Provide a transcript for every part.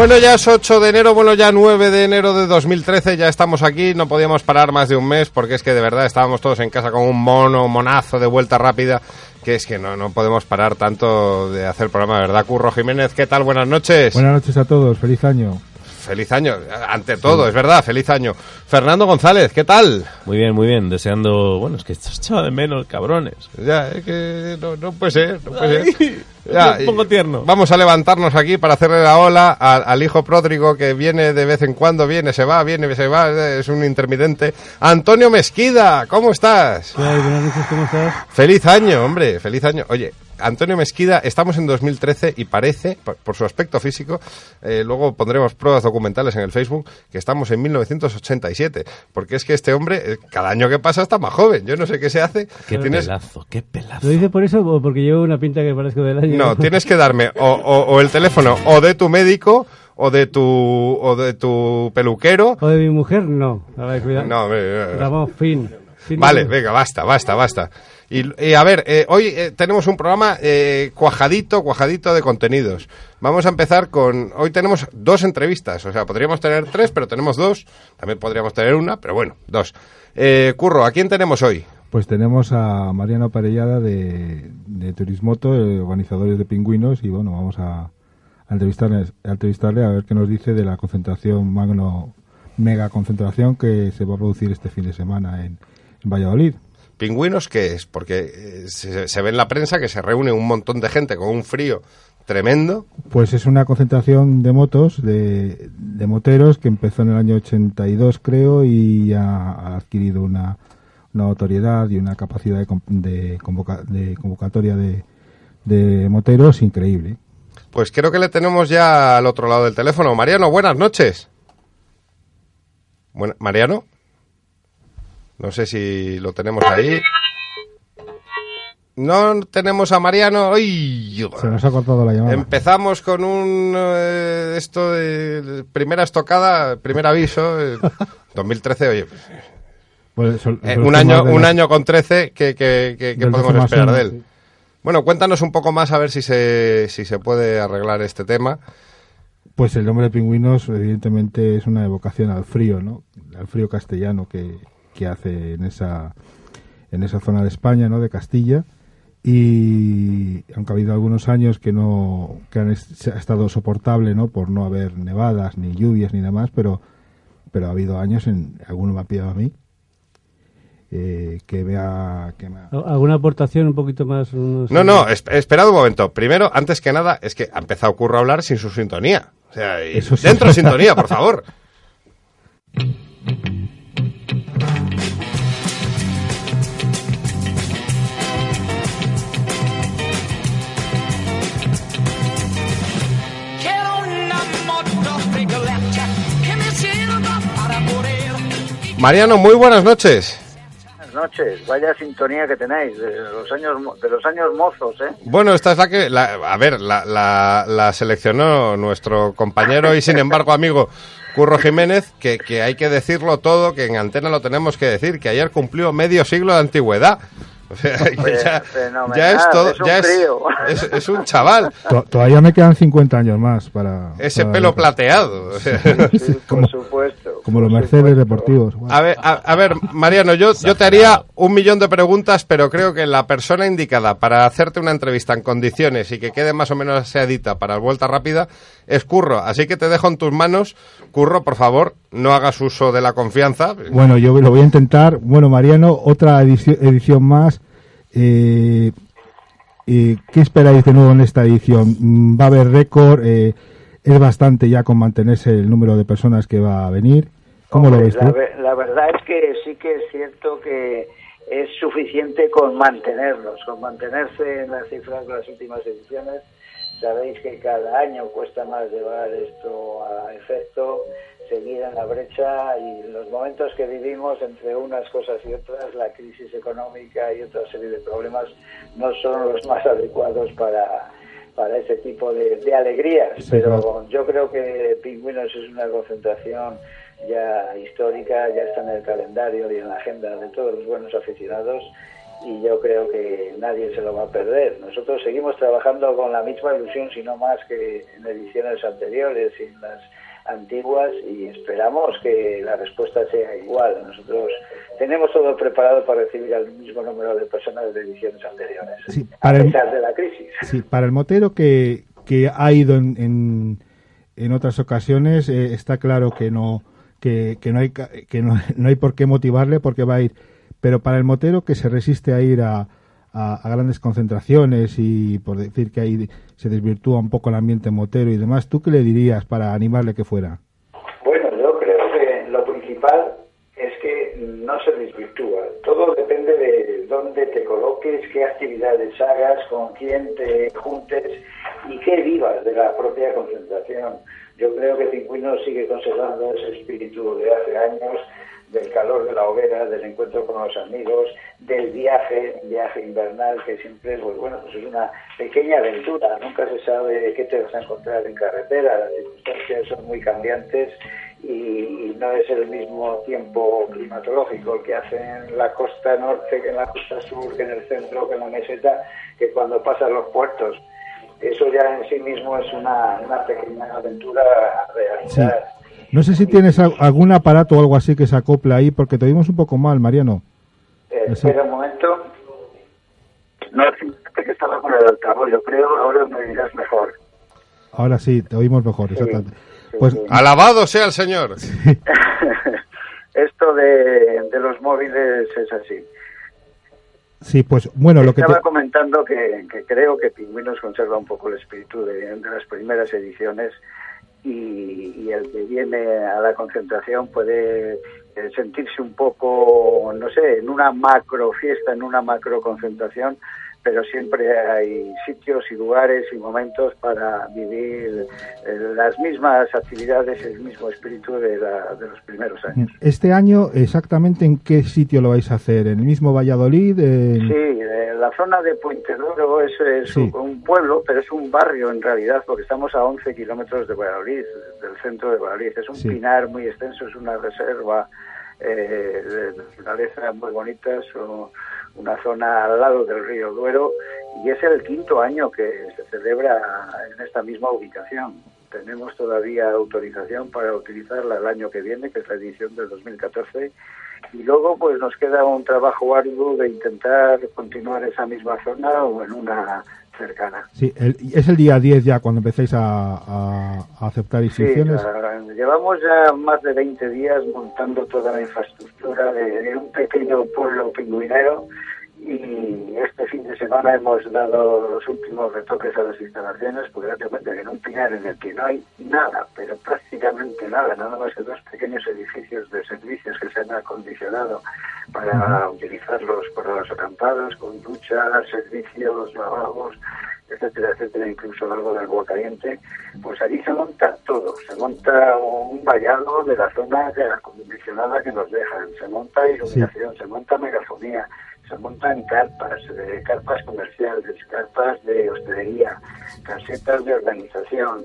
Bueno, ya es 8 de enero, bueno, ya 9 de enero de 2013, ya estamos aquí, no podíamos parar más de un mes porque es que de verdad estábamos todos en casa con un mono, monazo de vuelta rápida, que es que no, no podemos parar tanto de hacer programa, ¿verdad? Curro Jiménez, ¿qué tal? Buenas noches. Buenas noches a todos, feliz año. Feliz año, ante todo, es verdad, feliz año. Fernando González, ¿qué tal? Muy bien, muy bien, deseando, bueno, es que esto echaba de menos, cabrones. Ya, es que no, no puede ser, no puede ser. Ya, un poco tierno. Vamos a levantarnos aquí para hacerle la ola al, al hijo pródigo que viene de vez en cuando, viene, se va, viene, se va, es un intermitente. Antonio Mesquida, ¿cómo estás? ¿cómo estás? Feliz año, hombre, feliz año. Oye, Antonio Mesquida, estamos en 2013 y parece, por, por su aspecto físico, eh, luego pondremos pruebas documentales en el Facebook, que estamos en 1987. Porque es que este hombre, eh, cada año que pasa está más joven. Yo no sé qué se hace. Qué Tienes- pelazo, qué pelazo. ¿Lo dice por eso o porque llevo una pinta que parezco del año? No, tienes que darme o, o- o el teléfono o de tu médico o de tu o de tu peluquero. ¿O de mi mujer? No. A ver, cuidado. No, hombre, eh, Ramón, fin. Fin Vale, de- venga, basta, basta, basta. Y, y a ver, eh, hoy eh, tenemos un programa eh, cuajadito, cuajadito de contenidos. Vamos a empezar con... Hoy tenemos dos entrevistas, o sea, podríamos tener tres, pero tenemos dos. También podríamos tener una, pero bueno, dos. Eh, Curro, ¿a quién tenemos hoy? Pues tenemos a Mariano Parellada de, de Turismoto, eh, organizadores de pingüinos, y bueno, vamos a, a entrevistarle, a entrevistarle a ver qué nos dice de la concentración magno, mega concentración que se va a producir este fin de semana en, en Valladolid. ¿Pingüinos qué es? Porque eh, se, se ve en la prensa que se reúne un montón de gente con un frío tremendo. Pues es una concentración de motos, de, de moteros, que empezó en el año 82, creo, y ha, ha adquirido una, una notoriedad y una capacidad de, de, convoca- de convocatoria de, de moteros increíble. Pues creo que le tenemos ya al otro lado del teléfono. Mariano, buenas noches. Bueno, Mariano. No sé si lo tenemos ahí. No tenemos a Mariano. ¡Ay! Se nos ha cortado la llamada. Empezamos con un eh, esto de primera estocada, primer aviso. eh, 2013, oye, Pues eh, un año, un la- año con 13, ¿qué, qué- qué- qué del podemos 12 más esperar de él? sí. Bueno, cuéntanos un poco más a ver si se, si se puede arreglar este tema. Pues el nombre de pingüinos, evidentemente, es una evocación al frío, ¿no? Al frío castellano que, que hace en esa, en esa zona de España, ¿no? De Castilla. Y aunque ha habido algunos años que no que han est- ha estado soportable, ¿no? Por no haber nevadas, ni lluvias, ni demás, pero, pero ha habido años, en alguno me ha pillado a mí, eh, que vea... Que me ha- ¿Alguna aportación un poquito más? unos- No, no, es- esperad un momento. Primero, antes que nada, es que ha empezado Curro a hablar sin su sintonía. O sea, y Eso sí. dentro sintonía, por favor. Mariano, muy buenas noches. Buenas noches, vaya sintonía que tenéis de los años de los años mozos, ¿eh? Bueno, esta es la que, la- a ver, la, la- la seleccionó nuestro compañero y sin embargo amigo Curro Jiménez, que, que hay que decirlo todo, que en antena lo tenemos que decir, que ayer cumplió medio siglo de antigüedad. O sea, ya, es todo, es un ya es, es, es un chaval, To- Todavía me quedan 50 años más para... ese para- pelo plateado. sea. Sí, por supuesto. Como los Mercedes deportivos. A ver, a, a ver, Mariano, yo, yo te haría un millón de preguntas, pero creo que la persona indicada para hacerte una entrevista en condiciones y que quede más o menos aseadita para vuelta rápida es Curro. Así que te dejo en tus manos. Curro, por favor, no hagas uso de la confianza. Bueno, yo lo voy a intentar. Bueno, Mariano, otra edición, edición más. Eh, eh, ¿Qué esperáis de nuevo en esta edición? Mm, ¿Va a haber récord? Eh, ¿Es bastante ya con mantenerse el número de personas que va a venir? ¿Cómo lo ves la, tú? ve- la verdad es que sí que es cierto que es suficiente con mantenernos, con mantenerse en las cifras de las últimas ediciones. Sabéis que cada año cuesta más llevar esto a efecto, seguir en la brecha y los momentos que vivimos entre unas cosas y otras, la crisis económica y otra serie de problemas no son los más adecuados para, para ese tipo de, de alegrías. Sí, Pero claro. yo creo que Pingüinos es una concentración ya histórica, ya está en el calendario y en la agenda de todos los buenos aficionados y yo creo que nadie se lo va a perder. Nosotros seguimos trabajando con la misma ilusión, si no más que en ediciones anteriores y en las antiguas y esperamos que la respuesta sea igual. Nosotros tenemos todo preparado para recibir al mismo número de personas de ediciones anteriores, Sí, a para el- pesar de la crisis. Sí, para el motero que, que ha ido en, en, en otras ocasiones eh, está claro que no que, que no hay que no, no hay por qué motivarle porque va a ir pero para el motero que se resiste a ir a, a, a grandes concentraciones y por decir que ahí se desvirtúa un poco el ambiente motero y demás tú qué le dirías para animarle que fuera Bueno, yo creo que lo principal es que no se desvirtúa. Todo depende de dónde te coloques, qué actividades hagas, con quién te juntes y qué vivas de la propia concentración. Yo creo que Pingüino sigue conservando ese espíritu de hace años, del calor de la hoguera, del encuentro con los amigos, del viaje, viaje invernal, que siempre pues bueno, pues es una pequeña aventura. Nunca se sabe qué te vas a encontrar en carretera, las circunstancias son muy cambiantes y, no es el mismo tiempo climatológico que hace en la costa norte que en la costa sur, que en el centro, que en la meseta, que cuando pasan los puertos. Eso ya en sí mismo es una pequeña aventura a realizar. No sé si tienes al- algún aparato o algo así que se acopla ahí porque te oímos un poco mal Mariano Eh, espera un momento. No, es que estaba con el altavoz, yo creo, ahora me dirás mejor. ahora sí te oímos mejor exactamente sí, pues sí. Alabado sea el Señor. Esto de, de los móviles es así. sí pues bueno lo que te, Estaba comentando que, que creo que Pingüinos conserva un poco el espíritu de, de las primeras ediciones y, y el que viene a la concentración puede eh, sentirse un poco, no sé, en una macro fiesta, en una macro concentración, pero siempre hay sitios y lugares y momentos para vivir eh, las mismas actividades, el mismo espíritu de, la- de los primeros años. Este año, exactamente en qué sitio lo vais a hacer? ¿En el mismo Valladolid? En- Sí, eh, la zona de Puente Duro es, es Sí. un, pueblo, pero es un barrio en realidad, porque estamos a 11 kilómetros de Valladolid, del centro de Valladolid. Es un Sí. pinar muy extenso, es una reserva eh, de naturaleza muy bonita, es un- una zona al lado del río Duero y es el quinto año que se celebra en esta misma ubicación. Tenemos todavía autorización para utilizarla el año que viene, que es la edición del 2014, y luego pues nos queda un trabajo arduo de intentar continuar esa misma zona o en una cercana. Sí, el- es el día 10 ya cuando empecéis a, a- a aceptar Sí, inscripciones. ah, llevamos ya más de 20 días montando toda la infraestructura de, de un pequeño pueblo pingüinero y este fin de semana hemos dado los últimos retoques a las instalaciones porque date cuenta que en un pinar en el que no hay nada, pero prácticamente nada, nada más que dos pequeños edificios de servicios que se han acondicionado para utilizarlos para los acampados con duchas, servicios, lavabos, etcétera, etcétera, incluso algo de agua caliente, pues allí se monta todo, se monta un vallado de la zona que- acondicionada que nos dejan, se monta iluminación, se monta megafonía, se montan carpas, eh, carpas comerciales, carpas de hostelería, casetas de organización,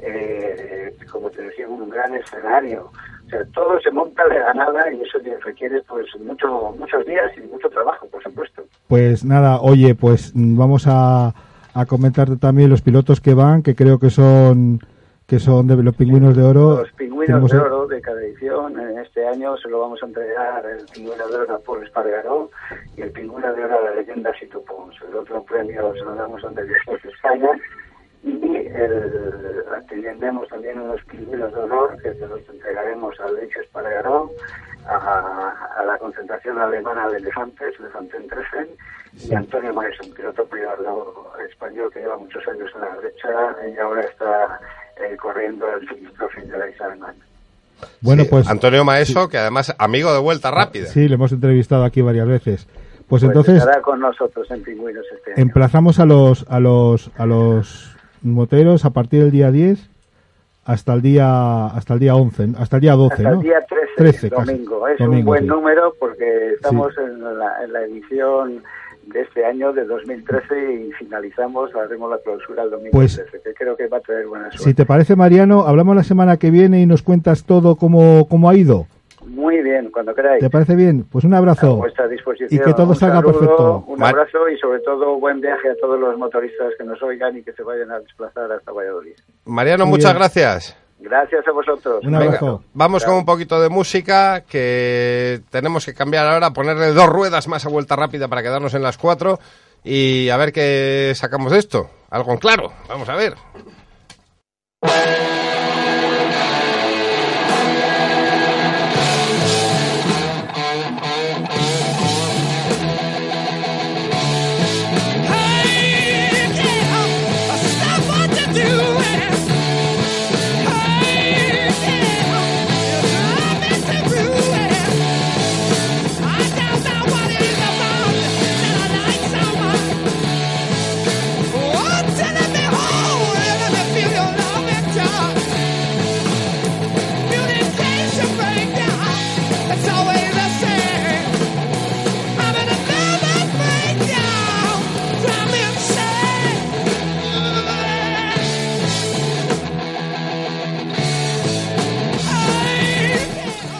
eh, como te decía, un gran escenario. O sea, todo se monta de la nada y eso requiere pues mucho, muchos días y mucho trabajo, por supuesto. Pues nada, oye, pues mm, vamos a, a comentarte también los pilotos que van, que creo que son que son de los pingüinos de oro. Los pingüinos de oro de cada edición, en este año se lo vamos a entregar el pingüino de oro a Paul Espargaró y el pingüino de oro a la leyenda Sito Pons. El otro premio se lo damos a de España y el, tenemos también unos pingüinos de honor que se los entregaremos a Leche Espargaró, a, a la concentración alemana de elefantes, Elefanten Treffen, y Antonio Maes, un piloto privado español que lleva muchos años en la derecha y ahora está eh, corriendo el de la Isalman. Bueno, Sí, pues Antonio Maeso, que además amigo de vuelta rápida. sí, le hemos entrevistado aquí varias veces. Pues, Pues entonces estará con nosotros en Pingüinos este año. emplazamos a los a los a los moteros a partir del día 10 hasta el día hasta el día 11, hasta el día 12, Hasta ¿no? el día 13, 13 casi. domingo. Es un Domingo, buen sí. número porque estamos en, la, en la edición de este año, de 2013, y finalizamos, haremos la clausura el domingo Pues- 13, que creo que va a traer buena suerte. Si te parece, Mariano, hablamos la semana que viene y nos cuentas todo cómo, cómo ha ido. Muy bien, cuando queráis. ¿Te parece bien? Pues un A abrazo. vuestra disposición. Y que todo Un salga saludo, perfecto. Un Mar- abrazo y sobre todo buen viaje a todos los motoristas que nos oigan y que se vayan a desplazar hasta Valladolid. Mariano, Muy muchas bien. gracias. Gracias a vosotros. Un Venga, abrazo. vamos con un poquito de música que tenemos que cambiar ahora, ponerle dos ruedas más a vuelta rápida para quedarnos en las cuatro y a ver qué sacamos de esto. Algo en claro, vamos a ver.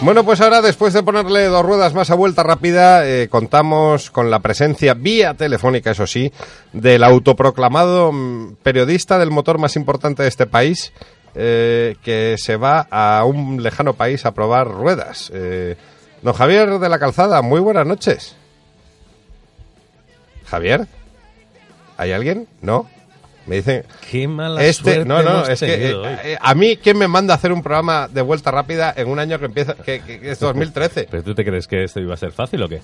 Bueno, pues ahora después de ponerle dos ruedas más a vuelta rápida, eh, contamos con la presencia vía telefónica, eso sí, del autoproclamado mm, periodista del motor más importante de este país, eh, que se va a un lejano país a probar ruedas. Eh, don Javier de la Calzada, muy buenas noches. Javier, ¿hay alguien? ¿No? Me dicen, Qué mala este, suerte no, no, es que eh, eh, a mí, ¿quién me manda a hacer un programa de vuelta rápida en un año que empieza, que, que- que es 2013? ¿Pero tú te crees que esto iba a ser fácil o qué?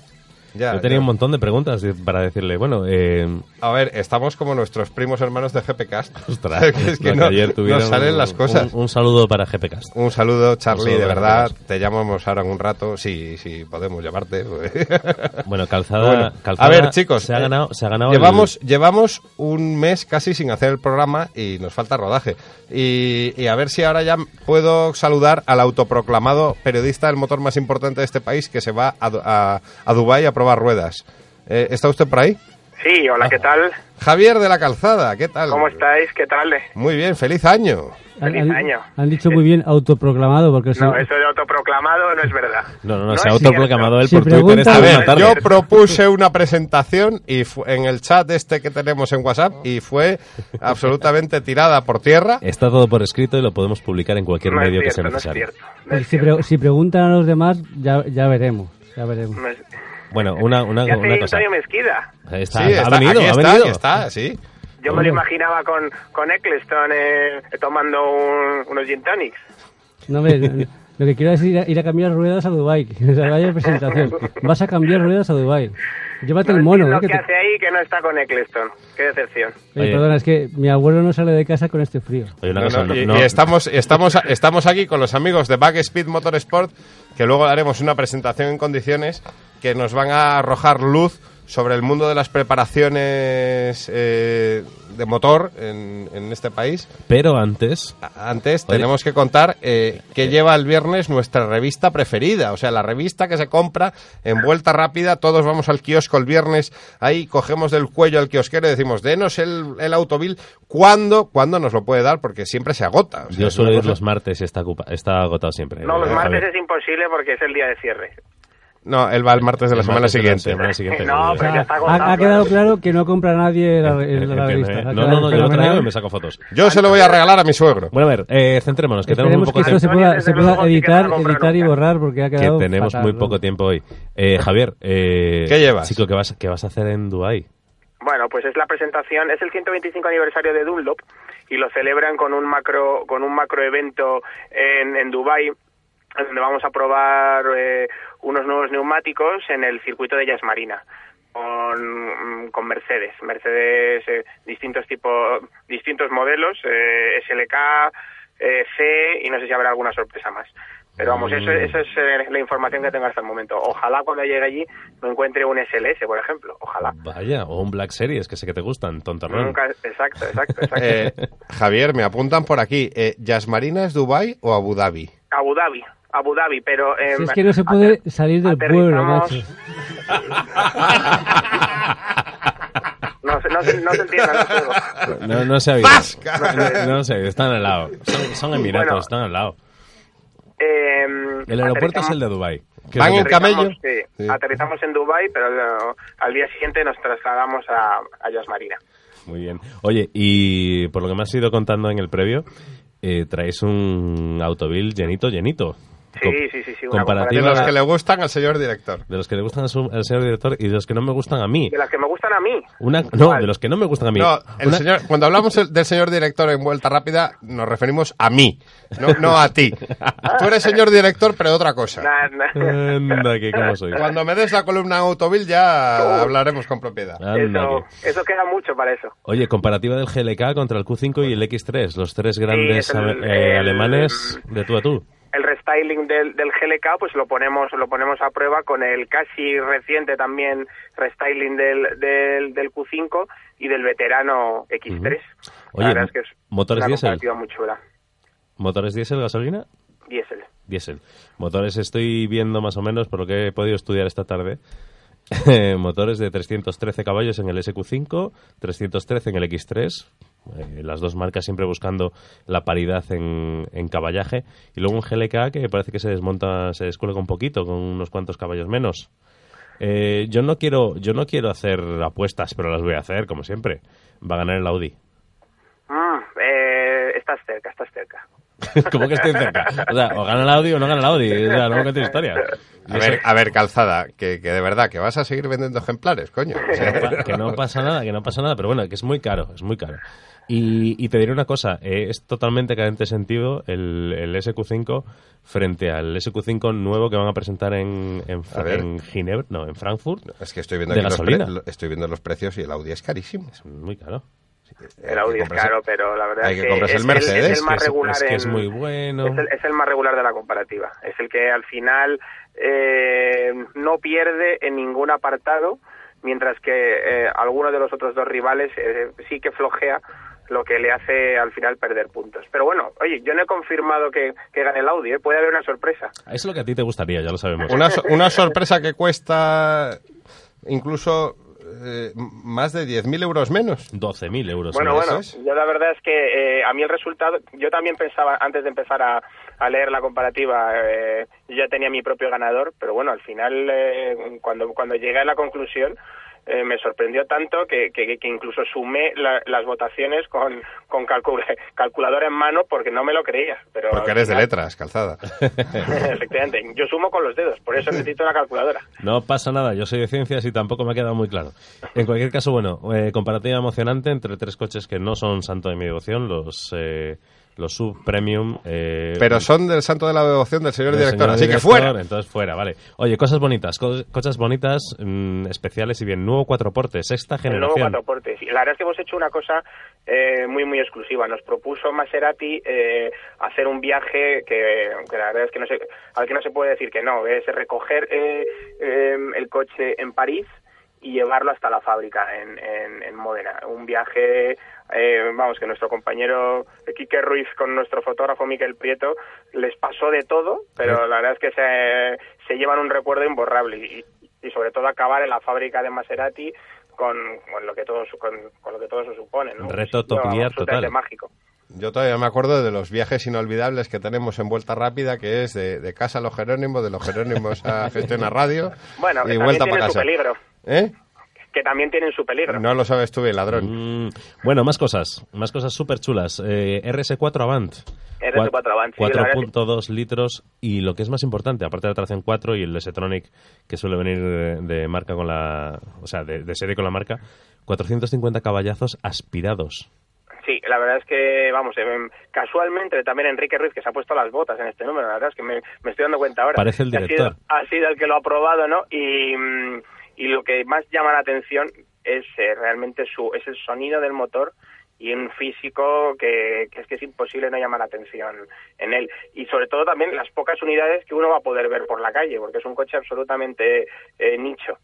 Ya, Yo tenía ya. un montón de preguntas para decirle, bueno, eh, A ver, estamos como nuestros primos hermanos de GPcast. ostras, es que no, ayer tuvieron no salen las cosas. Un, un saludo para GPcast. Un saludo, Charlie, Un saludo de verdad. GPcast. Te llamamos ahora en un rato, sí, sí, podemos llamarte. Bueno, calzada, Bueno, calzada a ver, chicos, se ha eh, ganado, se ha ganado llevamos, llevamos un mes casi sin hacer el programa y nos falta rodaje. Y, y a ver si ahora ya puedo saludar al autoproclamado periodista del motor más importante de este país que se va a, a, a Dubái a probar ruedas. Eh, ¿Está usted por ahí? Sí, hola, ¿qué tal? Javier de la Calzada, ¿qué tal? ¿Cómo estáis? ¿Qué tal? Muy bien, feliz año. Feliz año. han dicho muy bien autoproclamado porque No, se- eso de autoproclamado no es verdad. No, no, no, No se ha es autoproclamado él Si por Twitter esta tarde. yo propuse una presentación y fu- en el chat este que tenemos en WhatsApp y fue absolutamente tirada por tierra. Está todo por escrito y lo podemos publicar en cualquier No es medio que cierto, sea no es necesario. cierto. No es si, pre- si preguntan a los demás ya, ya veremos. Ya veremos. No es- Bueno, una, una, ¿Qué hace una cosa. Antonio Mezquida? Está, Sí, ha está, venido, aquí ha está, venido. aquí está, sí. Yo me lo imaginaba con, con Eccleston eh, tomando un- unos gin tonics. No, hombre, lo que quiero es ir a, ir a cambiar ruedas a Dubai. O sea, vaya presentación. Vas a cambiar ruedas a Dubai. Llévate No el mono. entiendo ¿eh? que qué te- hace ahí que no está con Eccleston. Qué decepción. Oye, Oye. perdona, es que mi abuelo no sale de casa con este frío. Oye, No, cosa, no, no- y, no- y estamos, estamos, estamos aquí con los amigos de Backspeed Motorsport, que luego haremos una presentación en condiciones que nos van a arrojar luz sobre el mundo de las preparaciones eh, de motor en, en este país. Pero antes, Antes Oye. tenemos que contar eh, que lleva el viernes nuestra revista preferida, o sea, la revista que se compra en vuelta rápida. Todos vamos al kiosco el viernes, ahí cogemos del cuello al kiosquero y decimos, denos el, el automóvil. ¿Cuándo? ¿Cuándo nos lo puede dar? Porque siempre se agota. O sea, yo suelo ir cosa- los martes y está, está agotado siempre. No, los eh, martes Javier. es imposible porque es el día de cierre. No, él va el martes de la El semana martes de la siguiente. semana siguiente. No, pero ya está agotado, ha, ha quedado claro. que no compra nadie la, la- la que- revista. eh, No, no, no, yo lo traigo y me saco fotos. Yo se lo voy a regalar a mi suegro. Bueno, a ver, eh, centrémonos, que tenemos muy Esperemos poco que esto se tiempo. pueda, se pueda sí que editar, editar y borrar porque ha Que quedado tenemos fatal, muy poco tiempo hoy. Eh, Javier, eh, ¿Qué llevas? Chico, ¿qué vas, ¿qué vas a hacer en Dubai? Bueno, pues es la presentación, es el 125 aniversario de Dunlop y lo celebran con un macro con un macro evento en, en Dubai donde vamos a probar eh, unos nuevos neumáticos en el circuito de Jazz Marina con, mm, con Mercedes, Mercedes eh, distintos tipos, distintos modelos, eh, SLK, eh, C y no sé si habrá alguna sorpresa más. Pero vamos, eso, Mm. eso es eh, la información que tengo hasta el momento. Ojalá cuando llegue allí me encuentre un SLS, por ejemplo. Ojalá. Vaya, o un Black Series, que sé que te gustan, tontorrón. Nunca, exacto, exacto, exacto. Eh, Javier, me apuntan por aquí. Eh, ¿Yasmarina es Dubai o Abu Dhabi? Abu Dhabi, Abu Dhabi, pero... eh, Si es que no se puede ater- salir del pueblo, macho. No, se- no, se- no se entiende el juego. No, no se ha. No, no se ha están al lado. Son, son Emiratos, Bueno. están al lado. eh, El aeropuerto es el de Dubai. ¿Van en camello? aterrizamos, sí, Sí. aterrizamos en Dubai, pero eh, al día siguiente nos trasladamos a, a Yas Marina. Muy bien. Oye, y por lo que me has ido contando en el previo, eh, traes un automóvil llenito, llenito. Sí, sí, sí, sí, una De comparativa los que le gustan al señor director. de los que le gustan a su- al señor director y de los que no me gustan a mí. De las que me gustan a mí. Una, no, de los que no me gustan a mí. No, el Una- señor, cuando hablamos el- del señor director en vuelta rápida, nos referimos a mí, no, no a ti. Tú eres señor director, pero de otra cosa. Anda, que cómo sois. Cuando me des la columna Autovil ya hablaremos con propiedad. Anda, eso, que- eso queda mucho para eso. Oye, comparativa del GLK contra el Q5 y el X3, los tres grandes es el- eh, el- alemanes de tú a tú. El restyling del, del GLK pues lo ponemos lo ponemos a prueba con el casi reciente también restyling del, del, del Q5 y del veterano X3. Oye, la verdad es que es motores diésel. comparativa muy chula. ¿Motores diésel, gasolina? Diésel. Diésel. Motores estoy viendo más o menos, por lo que he podido estudiar esta tarde, motores de 313 caballos en el SQ5, 313 en el X3, eh, las dos marcas siempre buscando la paridad en, en caballaje, y luego un GLK que parece que se desmonta, se descuelga un poquito, con unos cuantos caballos menos. Eh, yo no quiero yo no quiero hacer apuestas, pero las voy a hacer, como siempre. Va a ganar el Audi. Mm, eh, estás cerca, estás cerca. ¿Cómo que estoy cerca? O sea, o gana el Audi o no gana el Audi. O sea, no me cuentes historias. A ver, a ver, calzada, que, que de verdad, que vas a seguir vendiendo ejemplares, coño. O sea, que no pa- que no pasa nada, que no pasa nada, pero bueno, que es muy caro, es muy caro. Y, y te diré una cosa, eh, es totalmente carente de sentido el, el SQ5 frente al SQ5 nuevo que van a presentar en, en, A ver. en Ginebra, no, en Frankfurt. es que estoy viendo, los gasolina. pre- lo- estoy viendo los precios y el Audi es carísimo. Es muy caro. El Audi es caro, pero la verdad hay es que es, el Mercedes, es el Es más regular es que es en- muy bueno. Es el, es el más regular de la comparativa. Es el que al final eh, no pierde en ningún apartado, mientras que eh, alguno de los otros dos rivales eh, sí que flojea, lo que le hace al final perder puntos. Pero bueno, oye, yo no he confirmado que, que gane el Audi, ¿eh? puede haber una sorpresa. Es lo que a ti te gustaría, ya lo sabemos. Una, so- una sorpresa que cuesta incluso eh, más de 10.000 euros menos. 12.000 euros. Bueno, ¿no? bueno, es. yo la verdad es que eh, a mí el resultado, yo también pensaba, antes de empezar a, a leer la comparativa, eh, yo ya tenía mi propio ganador, pero bueno, al final, eh, cuando, cuando llegué a la conclusión, eh, me sorprendió tanto que, que, que incluso sumé la- las votaciones con, con calcu- calculadora en mano porque no me lo creía. Pero Porque eres de letras, calzada. Efectivamente, yo sumo con los dedos, por eso necesito la calculadora. No pasa nada, yo soy de ciencias y tampoco me ha quedado muy claro. En cualquier caso, bueno, eh, comparativa emocionante entre tres coches que no son santo de mi devoción, los, eh, los sub-premium. eh, Pero son del santo de la devoción del señor del director, señor así que fuera. Entonces fuera, vale. Oye, cosas bonitas, co- cosas bonitas, mm, especiales y bien. Nuevo cuatro portes, sexta El nuevo generación. cuatro portes. Y la verdad es que hemos hecho una cosa eh, muy, muy exclusiva. Nos propuso Maserati eh, hacer un viaje que, que la verdad es que no se, al que no se puede decir que no. Es recoger eh, eh, el coche en París y llevarlo hasta la fábrica en, en, en Módena. Un viaje, eh, vamos, que nuestro compañero Quique Ruiz con nuestro fotógrafo Miquel Prieto les pasó de todo, pero la verdad es que se, se llevan un recuerdo imborrable y, y sobre todo acabar en la fábrica de Maserati con, con lo que todo su- con, con lo que todo eso supone, ¿no? Reto Top absolutamente total. mágico. Yo todavía me acuerdo de los viajes inolvidables que tenemos en Vuelta Rápida, que es de, de casa a los Jerónimos, de los Jerónimos a Gestión a Radio Bueno, y que vuelta para su casa. peligro, ¿Eh? Que también tienen su peligro. No lo sabes tú bien, ladrón. Mm, bueno, más cosas, más cosas súper chulas. Eh, RS4 Avant. RS4 Avant, sí, la verdad es que- 4.2 litros y lo que es más importante, aparte de la tracción 4 y el S-Tronic que suele venir de, de marca con la, o sea, de, de serie con la marca, 450 caballazos aspirados. Sí, la verdad es que, vamos, eh, casualmente también Enrique Ruiz, que se ha puesto las botas en este número, la verdad es que me, me estoy dando cuenta ahora. Parece el director. Ha sido, ha sido el que lo ha probado, ¿no? Y, mm, y lo que más llama la atención es eh, realmente su, es el sonido del motor y un físico que, es que es imposible no llamar la atención en él. Y sobre todo también las pocas unidades que uno va a poder ver por la calle, porque es un coche absolutamente eh, nicho.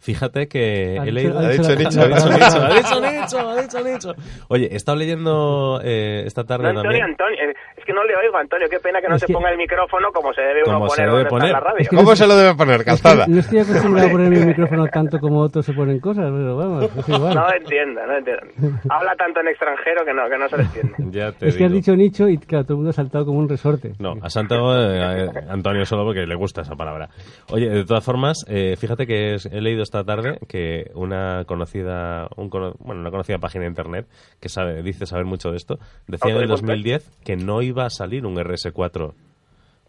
Fíjate que Ha he dicho- leído... ha Ha dicho Nicho, la- ha dicho la- Nicho. ha dicho Nicho, ha dicho Nicho. Oye, he estado leyendo eh, esta No, tarde Antonio, también... Antonio, eh, es que no le oigo, Antonio, qué pena que no Es se que- ponga el micrófono como se debe uno poner debe poner. la radio. Es que ¿Cómo se lo debe poner? Calzada. No estoy acostumbrado a poner mi micrófono tanto como otros se ponen cosas, pero vamos, es igual. No entiendo, no entiendo. Habla tanto en extranjero que no, que no se le entiende. Ya te es que has digo. dicho nicho y claro, todo el mundo ha saltado como un resorte. No, a Santo eh, eh, Antonio solo porque le gusta esa palabra. Oye, de todas formas, eh, fíjate que es- he leído esta tarde que una conocida, un bueno, una conocida página de internet que sabe, dice saber mucho de esto, decía en el Autodeporte. 2010 que no iba a salir un RS4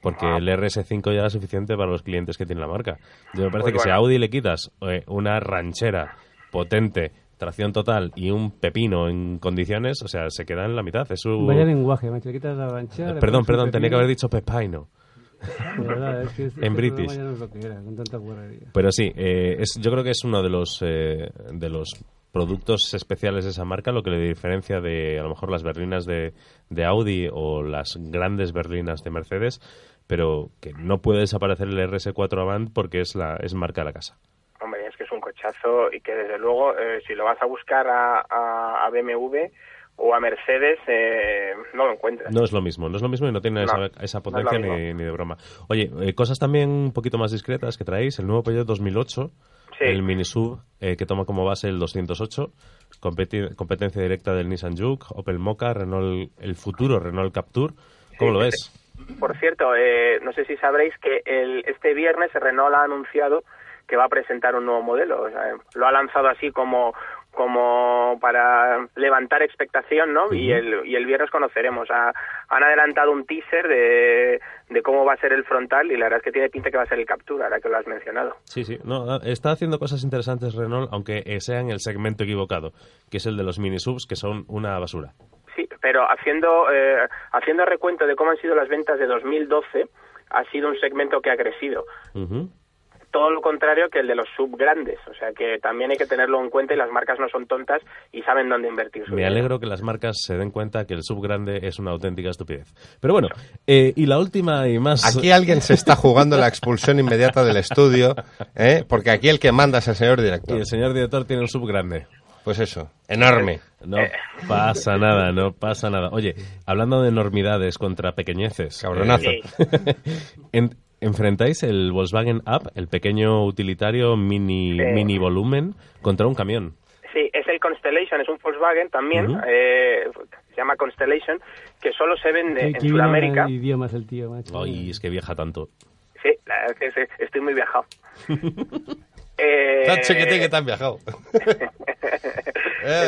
porque Ah. el RS5 ya era suficiente para los clientes que tiene la marca. Yo me parece que si a. Audi le quitas eh, una ranchera potente, tracción total y un pepino en condiciones, o sea, se queda en la mitad. Es su... Vaya lenguaje, macho, le quitas la ranchera. Perdón, perdón, tenía que haber dicho pepino. De verdad, es que este En British. ya no es lo que era, con tanta guarrería. Pero sí, eh, es, yo creo que es uno de los eh, de los productos especiales de esa marca, lo que le diferencia de a lo mejor las berlinas de, de Audi o las grandes berlinas de Mercedes, pero que no puede desaparecer el RS4 Avant porque es la es marca de la casa. Hombre, es que es un cochazo y que desde luego, eh, si lo vas a buscar a, a, a BMW o a Mercedes, eh, no lo encuentras. No es lo mismo, no es lo mismo y no tiene No, esa, esa no es potencia ni, ni de broma. Oye, eh, cosas también un poquito más discretas que traéis, el nuevo Peugeot 2008, Sí. el Mini Sub eh, que toma como base el 208, competi- competencia directa del Nissan Juke, Opel Mokka, Renault, el futuro Renault Captur. ¿Cómo Sí, lo ves? Por cierto, eh, no sé si sabréis que el, este viernes Renault ha anunciado que va a presentar un nuevo modelo. O sea, lo ha lanzado así como como para levantar expectación, ¿no? y, el, y el viernes conoceremos. Ha- han adelantado un teaser de, de cómo va a ser el frontal y la verdad es que tiene pinta que va a ser el Captura, ahora que lo has mencionado. Sí, sí. No, está haciendo cosas interesantes Renault, aunque eh, sea en el segmento equivocado, que es el de los mini subs, que son una basura. Sí, pero haciendo, eh, haciendo recuento de cómo han sido las ventas de 2012, ha sido un segmento que ha crecido. Ujú. Todo lo contrario que el de los sub grandes. O sea que también hay que tenerlo en cuenta y las marcas no son tontas y saben dónde invertir su Me dinero. alegro que las marcas se den cuenta que el sub grande es una auténtica estupidez. Pero bueno, eh, y la última y más... Aquí alguien se está jugando la expulsión inmediata del estudio, ¿eh? porque aquí el que manda es el señor Y director. el señor director tiene un sub grande. Pues eso, enorme. No pasa nada, no pasa nada. Oye, hablando de enormidades contra pequeñeces. Cabronazo. eh, en- enfrentáis el Volkswagen Up, el pequeño utilitario mini, Sí. mini volumen, contra un camión. Sí, es el Constellation, es un Volkswagen también, Ujú. eh, se llama Constellation, que solo se vende Qué- en qué Sudamérica. habla idiomas el tío, macho. Ay, es que viaja tanto. Sí, la verdad es que sí, estoy muy viajado. Eh, Tan chiquitín que te han viajado. es,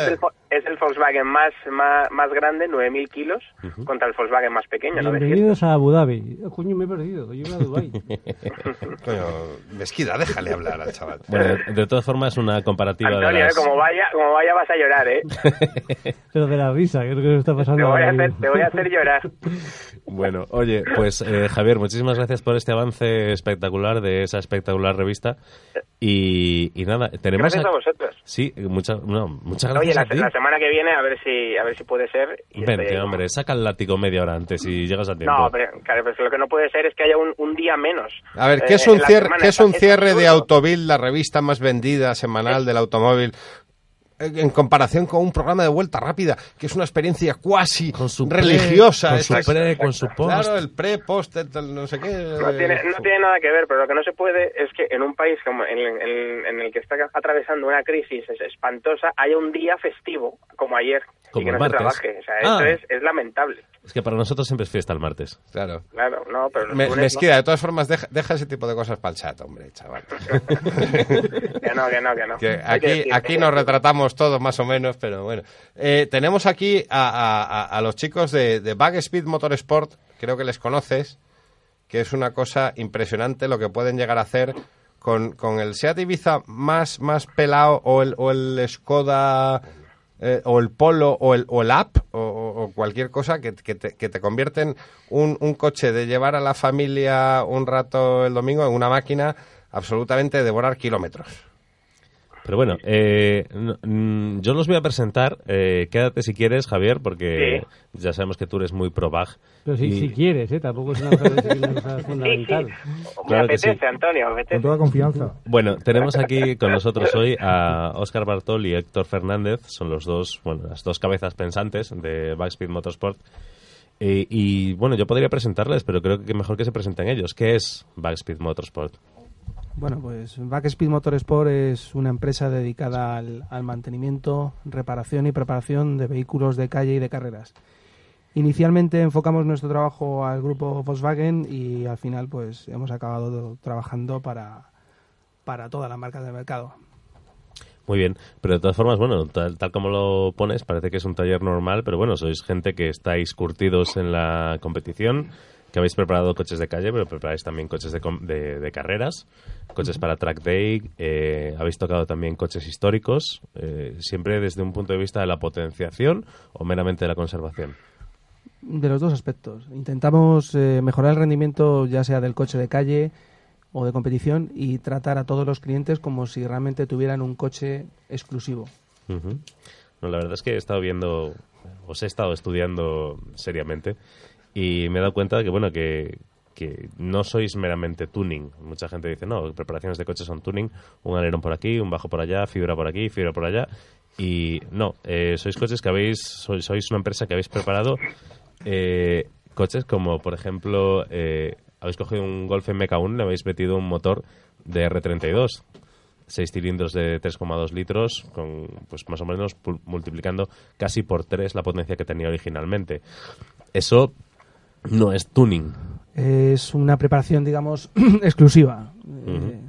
el, es el Volkswagen más, más, más grande, 9.000 kilos, contra el Volkswagen más pequeño, 900. Bienvenidos a Abu Dhabi. Oh, coño, me he perdido. Yo iba a Dubái. Coño, Mesquida, déjale hablar al chaval. Bueno, de, de todas formas, una comparativa de Antonio, eh, las... como, vaya, como vaya vas a llorar, ¿eh? Pero de la es lo que nos está pasando Te voy a hacer, te voy a hacer llorar. Bueno, oye, pues eh, Javier, muchísimas gracias por este avance espectacular de esa espectacular revista. Y, y nada, tenemos... Gracias a- a vosotros. Sí, muchas, no, muchas gracias Oye, la, a ti. la semana que viene a ver si a ver si puede ser. y Vente, ahí. hombre, saca el látigo media hora antes y llegas a tiempo. No, pero, claro, pero lo que no puede ser es que haya un, un día menos. A ver, eh, ¿qué es en un cierre. ¿qué es un Es cierre de. Autovil, la revista más vendida semanal del automóvil? Eh, En comparación con un programa de vuelta rápida, que es una experiencia cuasi Con su pre, religiosa. con su pre, con su post. Claro, el pre, post, el no sé qué. No eh, tiene, no tiene nada que ver, pero lo que no se puede es que en un país como en, en- en el que está atravesando una crisis es- espantosa haya un día festivo como ayer Como y que el no se trabaje. O sea, Ah. esto es, es lamentable. Es que para nosotros siempre es fiesta el martes. Claro. Claro, no, pero Me, no. Mesquida, de todas formas, deja, deja ese tipo de cosas para el chat, hombre, chaval. que no, que no, que no. Que aquí, aquí nos retratamos todos más o menos, pero bueno. Eh, tenemos aquí a, a- a- a los chicos de, de Bag Speed Motorsport, creo que les conoces, que es una cosa impresionante lo que pueden llegar a hacer con, con el Seat Ibiza más, más pelado o el, o el Skoda eh, o el Polo o el, o el App o, cualquier cosa que, que te, que te convierten un, un coche de llevar a la familia un rato el domingo en una máquina absolutamente de devorar kilómetros. Pero bueno, eh, mm, yo los voy a presentar. Eh, quédate si quieres, Javier, porque ya sabemos que tú eres muy pro Bach. Pero si, Y- si quieres, ¿eh? Tampoco es una cosa, fundamental. Me Claro que sí. apetece, Antonio, me apetece. Con toda confianza. Bueno, tenemos aquí con nosotros hoy a Óscar Bartol y Héctor Fernández. Son los dos, bueno, las dos cabezas pensantes de Backspeed Motorsport. Eh, y bueno, yo podría presentarles, pero creo que mejor que se presenten ellos. ¿Qué es Backspeed Motorsport? Bueno, pues Backspeed Motorsport es una empresa dedicada al, mantenimiento, reparación y preparación de vehículos de calle y de carreras. Inicialmente enfocamos nuestro trabajo al grupo Volkswagen y al final pues hemos acabado trabajando para, para todas las marcas del mercado. Muy bien, pero de todas formas, bueno, tal, tal como lo pones, parece que es un taller normal, pero bueno, sois gente que estáis curtidos en la competición, que habéis preparado coches de calle, pero preparáis también coches de, com- de- de carreras, coches para track day, eh, habéis tocado también coches históricos, eh, siempre desde un punto de vista de la potenciación o meramente de la conservación. De los dos aspectos. Intentamos eh, mejorar el rendimiento ya sea del coche de calle o de competición y tratar a todos los clientes como si realmente tuvieran un coche exclusivo. No, la verdad es que he estado viendo, os he estado estudiando seriamente y me he dado cuenta de que, bueno, que, que no sois meramente tuning. Mucha gente dice, no, preparaciones de coches son tuning, un alerón por aquí, un bajo por allá, fibra por aquí, fibra por allá. Y no, eh, sois coches que habéis, sois, sois una empresa que habéis preparado eh, coches como, por ejemplo, eh, habéis cogido un Golf MK1 y le habéis metido un motor de R32 seis cilindros de 3,2 litros, con pues más o menos multiplicando casi por tres la potencia que tenía originalmente. Eso no es tuning. Es una preparación, digamos, exclusiva. Eh.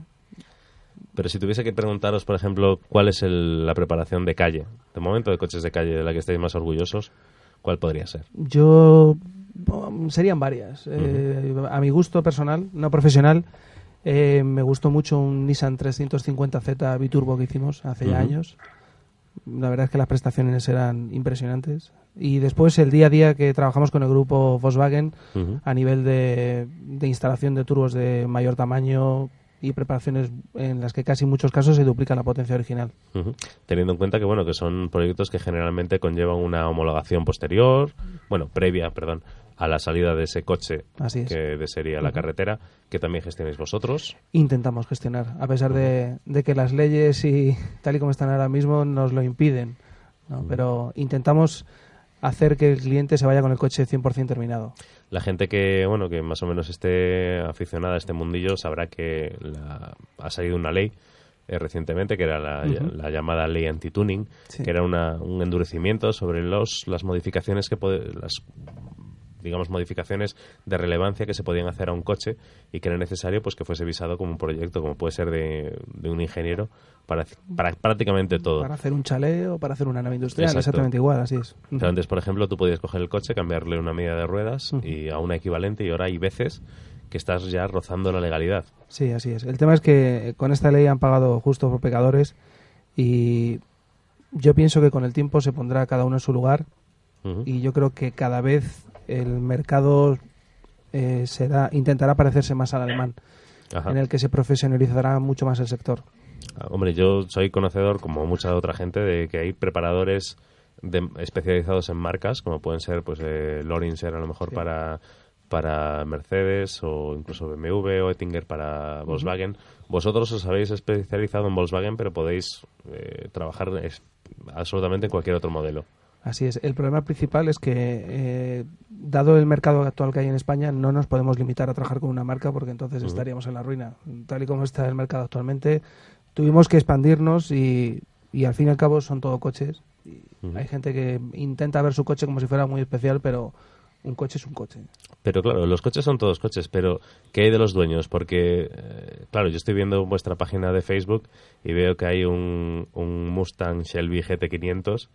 Pero si tuviese que preguntaros, por ejemplo, cuál es el- la preparación de calle, de momento de coches de calle de la que estéis más orgullosos, ¿cuál podría ser? Yo um, serían varias. Eh, a mi gusto personal, no profesional, eh, me gustó mucho un Nissan 350Z biturbo que hicimos hace ya años. La verdad es que las prestaciones eran impresionantes. Y después el día a día que trabajamos con el grupo Volkswagen a nivel de, de instalación de turbos de mayor tamaño y preparaciones en las que casi en muchos casos se duplica la potencia original. Teniendo en cuenta que bueno que son proyectos que generalmente conllevan una homologación posterior, bueno, previa, perdón, a la salida de ese coche Así es. que de serie a la carretera, que también gestionáis vosotros. intentamos gestionar, a pesar de, de que las leyes y tal y como están ahora mismo nos lo impiden. ¿no? Pero intentamos hacer que el cliente se vaya con el coche 100% terminado. La gente que, bueno, que más o menos esté aficionada a este mundillo sabrá que la- ha salido una ley eh, recientemente que era la, llamada ley anti-tuning, Sí. que era una- un endurecimiento sobre los, las modificaciones que puede, las digamos modificaciones de relevancia que se podían hacer a un coche y que era necesario pues que fuese visado como un proyecto como puede ser de, de un ingeniero para, para prácticamente todo Para hacer un chalet o para hacer una nave industrial, Exacto. exactamente igual, así es. o sea, antes, por ejemplo, tú podías coger el coche, cambiarle una medida de ruedas Ujú. y a una equivalente y ahora hay veces que estás ya rozando la legalidad. Sí, así es. El tema es que con esta ley han pagado justo por pecadores y yo pienso que con el tiempo se pondrá cada uno en su lugar Ujú. y yo creo que cada vez el mercado eh, será intentará parecerse más al alemán, Ajá. en el que se profesionalizará mucho más el sector. Ah, Hombre, yo soy conocedor, como mucha otra gente, de que hay preparadores de- especializados en marcas, como pueden ser, pues, eh, Lorinser a lo mejor para, para Mercedes o incluso BMW o Ettinger para Volkswagen. Vosotros os habéis especializado en Volkswagen, pero podéis eh, trabajar es- absolutamente en cualquier otro modelo. Así es. El problema principal es que, eh, dado el mercado actual que hay en España, no nos podemos limitar a trabajar con una marca porque entonces estaríamos en la ruina. Tal y como está el mercado actualmente, tuvimos que expandirnos y, y al fin y al cabo son todo coches. Y. Hay gente que intenta ver su coche como si fuera muy especial, pero un coche es un coche. Pero claro, los coches son todos coches, pero ¿qué hay de los dueños? Porque, eh, claro, yo estoy viendo vuestra página de Facebook y veo que hay un, un Mustang Shelby GT500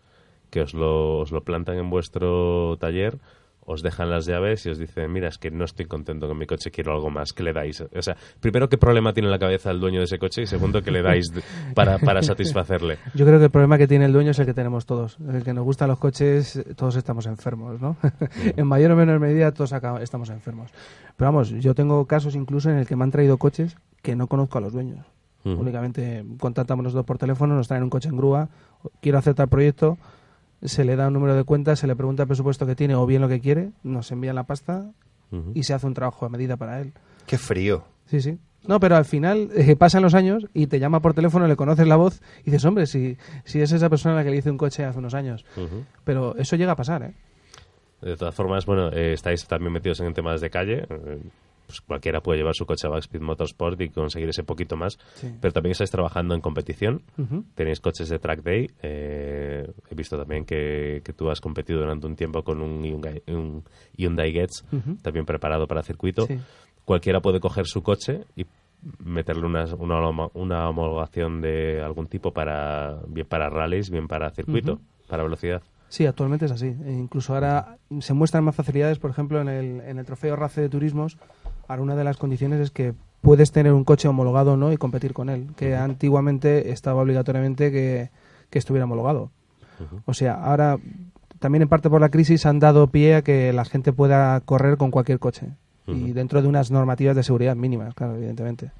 que os lo, os lo plantan en vuestro taller, os dejan las llaves y os dicen, mira, es que no estoy contento con mi coche, quiero algo más, ¿qué le dais? O sea, primero, ¿qué problema tiene en la cabeza el dueño de ese coche? Y segundo, ¿qué le dais para, para satisfacerle? Yo creo que el problema que tiene el dueño es el que tenemos todos. El que nos gustan los coches, todos estamos enfermos, ¿no? en mayor o menor medida todos acá estamos enfermos. Pero vamos, yo tengo casos incluso en el que me han traído coches que no conozco a los dueños. Únicamente contactamos nosotros por teléfono, nos traen un coche en grúa, quiero hacer tal proyecto, se le da un número de cuenta, se le pregunta el presupuesto que tiene o bien lo que quiere, nos envían la pasta y se hace un trabajo a medida para él. Qué frío. Sí, sí. No, pero al final eh, pasan los años y te llama por teléfono, le conoces la voz y dices, hombre, si, si es esa persona a la que le hice un coche hace unos años. Pero eso llega a pasar, ¿eh? De todas formas, bueno, eh, estáis también metidos en temas de calle. Pues cualquiera puede llevar su coche a Backspeed Motorsport y conseguir ese poquito más. Sí. Pero también estáis trabajando en competición. Tenéis coches de track day. eh, he visto también que, que tú has competido durante un tiempo con un Hyundai, un Hyundai también preparado para circuito. Sí. Cualquiera puede coger su coche y meterle una, una, homo- una homologación de algún tipo para bien para rallies, bien para circuito, para velocidad. Sí, actualmente es así. E incluso ahora se muestran más facilidades, por ejemplo, en el, en el trofeo RACE de turismos. Ahora una de las condiciones es que puedes tener un coche homologado o no y competir con él, que antiguamente estaba obligatoriamente que, que estuviera homologado. O sea, ahora también en parte por la crisis han dado pie a que la gente pueda correr con cualquier coche. Y dentro de unas normativas de seguridad mínimas, claro, evidentemente.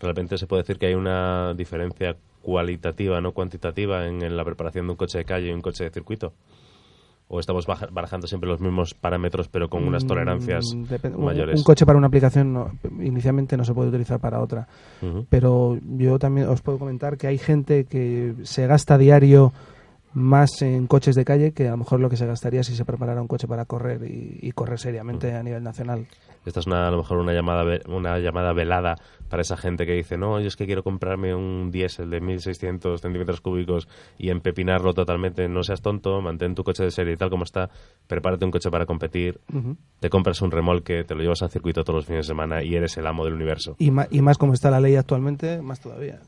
realmente se puede decir que hay una diferencia cualitativa, no cuantitativa, en, en la preparación de un coche de calle y un coche de circuito? ¿O estamos barajando siempre los mismos parámetros, pero con unas Mm, tolerancias depende- mayores? Un coche para una aplicación no- inicialmente no se puede utilizar para otra. Pero yo también os puedo comentar que hay gente que se gasta diario más en coches de calle que a lo mejor lo que se gastaría si se preparara un coche para correr y, y correr seriamente a nivel nacional. Esta es una, a lo mejor una llamada, ve- una llamada velada para esa gente que dice, no, yo es que quiero comprarme un diésel de 1600 centímetros cúbicos y empepinarlo totalmente. No seas tonto, mantén tu coche de serie y tal como está, prepárate un coche para competir, te compras un remolque, te lo llevas al circuito todos los fines de semana y eres el amo del universo. Y, y más como está la ley actualmente, más todavía.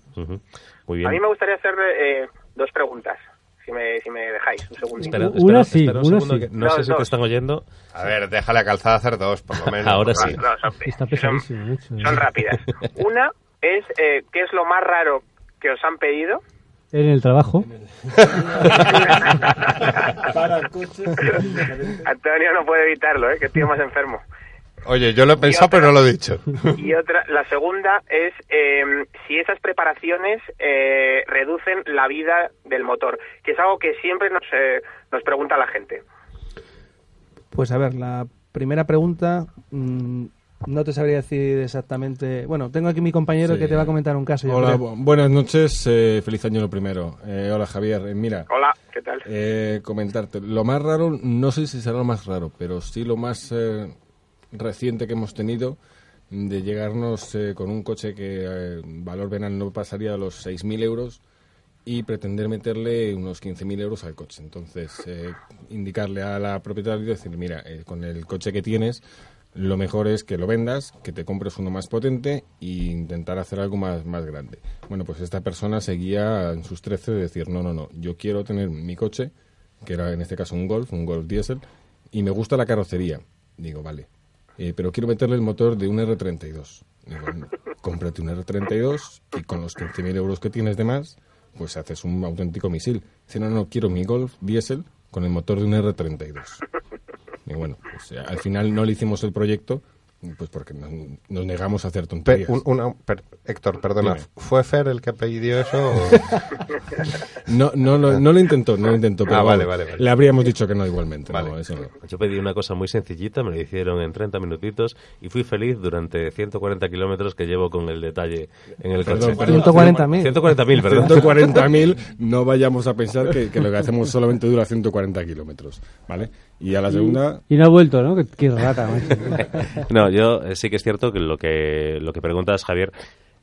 Muy bien. A mí me gustaría hacer eh, dos preguntas, si me, si me dejáis un segundo. Espera, Una espera- sí, espera un una segundo sí. que no Dos, sé si dos. te están oyendo. A ver, déjale a Calzada hacer dos, por lo menos. Ahora sí. No, son, Está son- son rápidas. Una es, eh, ¿qué es lo más raro que os han pedido? En el trabajo. Antonio no puede evitarlo, ¿eh? que estoy más enfermo. Oye, yo lo he pensado, pero no lo he dicho. Y otra, la segunda es eh, si esas preparaciones eh, reducen la vida del motor, que es algo que siempre nos, eh, nos pregunta la gente. Pues a ver, la primera pregunta mm, no te sabría decir exactamente. Bueno, tengo aquí mi compañero Sí. que te va a comentar un caso. Hola, bu- buenas noches, eh, feliz año lo primero. Eh, hola Javier, Eh, mira, Hola, ¿qué tal? eh, comentarte, lo más raro, no sé si será lo más raro, pero sí lo más eh, reciente que hemos tenido de llegarnos eh, con un coche que eh, valor venal no pasaría de los 6.000 euros y pretender meterle unos 15.000 euros al coche. Entonces, eh, indicarle a la propietaria decir, mira, eh, con el coche que tienes, lo mejor es que lo vendas, que te compres uno más potente e intentar hacer algo más, más grande. Bueno, pues esta persona seguía en sus 13 de decir, no, no, no, yo quiero tener mi coche, que era en este caso un Golf, un Golf Diesel, y me gusta la carrocería. Digo, vale, eh, pero quiero meterle el motor de un R32. Digo, "No, cómprate un R32 y con los 15.000 euros que tienes de más, pues haces un auténtico misil. Dice, no, no, quiero mi Golf diésel con el motor de un R32. Y bueno, pues, eh, al final no le hicimos el proyecto, pues porque nos, nos negamos a hacer Pe- tonterías. un- una- per- Héctor, perdona, Dime. ¿fue Fer el que pidió eso? o- No, no, lo- no lo intentó, no lo intentó, pero Ah, vale, bueno, vale, vale. le habríamos dicho que no igualmente. Vale. no, eso no. Yo pedí una cosa muy sencillita, me lo hicieron en 30 minutitos y fui feliz durante 140 kilómetros que llevo con el detalle en el Perdón, coche. perdón. 140.000. 140.000, perdón. 140.000, no vayamos a pensar que, que lo que hacemos solamente dura 140 kilómetros, ¿vale? Y a la segunda, Y no ha vuelto, ¿no? Qué, qué rata, macho. No, yo eh, sí que es cierto que lo que, lo que preguntas, Javier,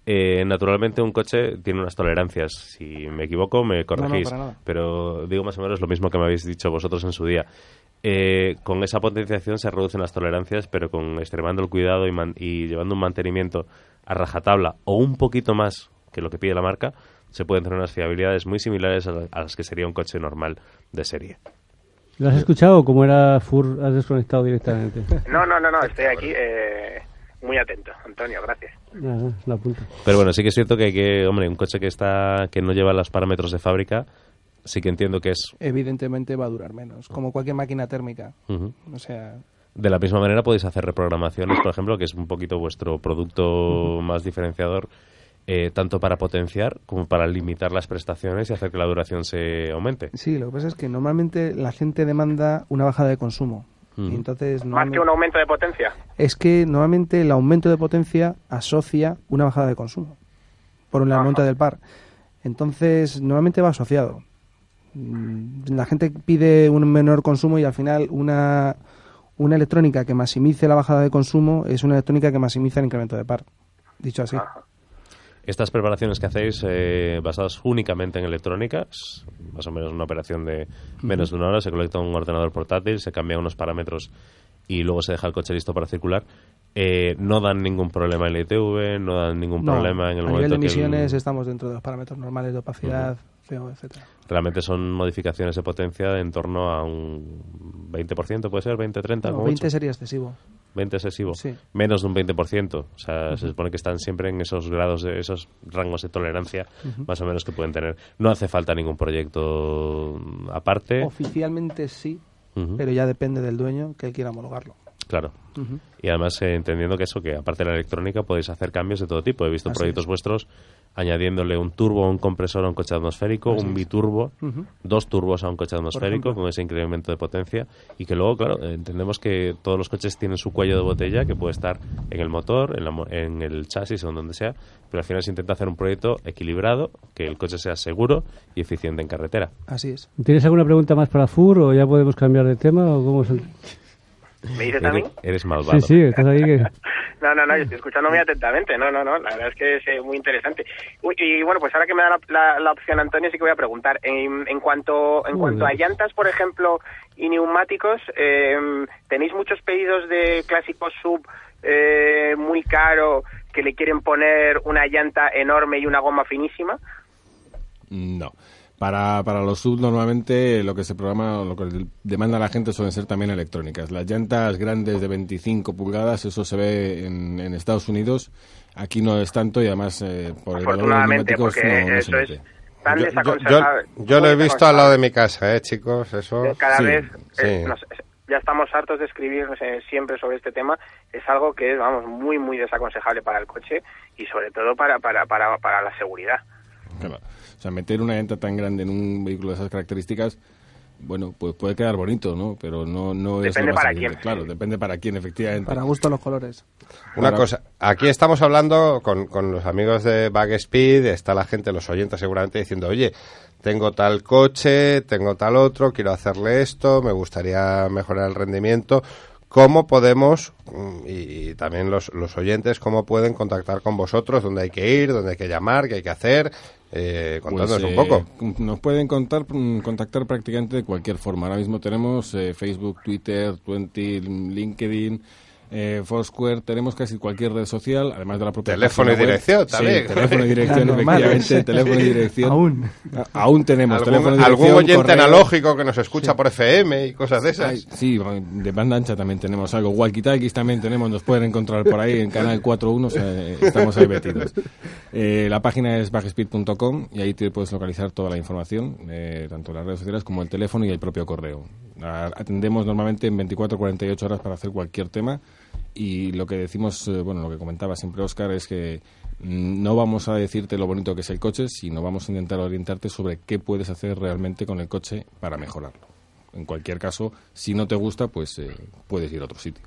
eh, naturalmente un coche tiene unas tolerancias. Si me equivoco, me corregís. pero digo más o menos lo mismo que me habéis dicho vosotros en su día. Eh, con esa potenciación se reducen las tolerancias, pero con extremando el cuidado y, man- y llevando un mantenimiento a rajatabla o un poquito más que lo que pide la marca, se pueden tener unas fiabilidades muy similares a, a las que sería un coche normal de serie. ¿Lo has escuchado o como era FUR has desconectado directamente? No, no, no, no, estoy aquí eh, muy atento. Antonio, gracias. La punta. Pero bueno, sí que es cierto que hay que, hombre, un coche que está que no lleva los parámetros de fábrica, sí que entiendo que es Evidentemente va a durar menos, como cualquier máquina térmica. O sea, De la misma manera podéis hacer reprogramaciones, por ejemplo, que es un poquito vuestro producto más diferenciador. Eh, tanto para potenciar como para limitar las prestaciones y hacer que la duración se aumente. Sí, lo que pasa es que normalmente la gente demanda una bajada de consumo. Mm. Y entonces, Más que un aumento de potencia. es que normalmente el aumento de potencia asocia una bajada de consumo por el aumento del par. Entonces, normalmente va asociado. Mm, La gente pide un menor consumo y al final una, una electrónica que maximice la bajada de consumo es una electrónica que maximiza el incremento de par. Dicho así. Estas preparaciones que hacéis eh, basadas únicamente en electrónica, es más o menos una operación de menos de una hora, se colecta un ordenador portátil, se cambian unos parámetros y luego se deja el coche listo para circular. Eh, no dan ningún problema en la ITV, no dan ningún No, problema en el a momento nivel de que el- emisiones estamos dentro de los parámetros normales de opacidad, etcétera. realmente son modificaciones de potencia en torno a un 20%, puede ser, 20, 30, No, como 20 mucho. sería excesivo. 20 excesivo. Sí. Menos de un 20%. O sea, se supone que están siempre en esos grados, de esos rangos de tolerancia, más o menos que pueden tener. No hace falta ningún proyecto aparte. Oficialmente sí, pero ya depende del dueño que él quiera homologarlo. Claro. Y además eh, entendiendo que eso, que aparte de la electrónica podéis hacer cambios de todo tipo. He visto Así proyectos es. vuestros añadiéndole un turbo a un compresor a un coche atmosférico, Así un es. biturbo, dos turbos a un coche atmosférico con ese incremento de potencia y que luego, claro, entendemos que todos los coches tienen su cuello de botella que puede estar en el motor, en, la mo- en el chasis o en donde sea, pero al final se intenta hacer un proyecto equilibrado, que el coche sea seguro y eficiente en carretera. Así es. ¿Tienes alguna pregunta más para FUR o ya podemos cambiar de tema? O cómo es el- ¿Me dices a mí? Eres, malvado. Sí, sí, estás ahí que... No, no, no, yo estoy escuchando muy atentamente. No, no, no, la verdad es que es eh, muy interesante. Uy, y bueno, pues ahora que me da la, la- la opción, Antonio, sí que voy a preguntar. En, en cuanto en cuanto a llantas, por ejemplo, y neumáticos, eh, ¿tenéis muchos pedidos de clásicos sub eh, muy caro que le quieren poner una llanta enorme y una goma finísima? No. Para, para los sub normalmente lo que se programa o lo que demanda la gente suelen ser también electrónicas. Las llantas grandes de 25 pulgadas, eso se ve en, en Estados Unidos. Aquí no es tanto y además eh, por el valor de los porque no- no se eso es mete. tan Yo, yo- desaconsejable. yo- yo lo he visto al lado de mi casa, ¿eh, chicos? Eso. Cada Sí, vez eh, sí. nos- ya estamos hartos de escribir eh, siempre sobre este tema. Es algo que es, vamos, muy, muy desaconsejable para el coche y sobre todo para, para, para, para la seguridad. Claro. O sea, meter una llanta tan grande en un vehículo de esas características, bueno, pues puede quedar bonito, ¿no? Pero no, no es Depende lo más para quién. Claro, depende para quién, efectivamente. Para gusto los colores. Una Para- cosa, aquí estamos hablando con, con los amigos de Backspeed, está la gente, los oyentes seguramente diciendo, oye, tengo tal coche, tengo tal otro, quiero hacerle esto, me gustaría mejorar el rendimiento. ¿Cómo podemos, mm, y, también los, los oyentes, cómo pueden contactar con vosotros, dónde hay que ir, dónde hay que llamar, qué hay que hacer? Eh, contadnos Pues, un eh, poco. Nos pueden contar, mm, contactar prácticamente de cualquier forma. Ahora mismo tenemos eh, Facebook, Twitter, Twenty, LinkedIn, eh, Foursquare, tenemos casi cualquier red social, además de la propia Teléfono y dirección Sí, también. teléfono y dirección, efectivamente, teléfono y dirección. Aún. A- aún tenemos teléfono ¿Algún, y algún dirección, oyente correo. analógico que nos escucha por FM y cosas de esas? Ay, sí, de banda ancha también tenemos algo. Walkie-talkies también tenemos, nos pueden encontrar por ahí en Canal 41, o sea, estamos ahí metidos. Eh, la página es backspeed.com y ahí te puedes localizar toda la información, eh, tanto las redes sociales como el teléfono y el propio correo. Atendemos normalmente en 24 o 48 horas para hacer cualquier tema y lo que decimos, eh, bueno, lo que comentaba siempre Oscar es que mm, no vamos a decirte lo bonito que es el coche, sino vamos a intentar orientarte sobre qué puedes hacer realmente con el coche para mejorarlo. En cualquier caso, si no te gusta, pues eh, puedes ir a otro sitio.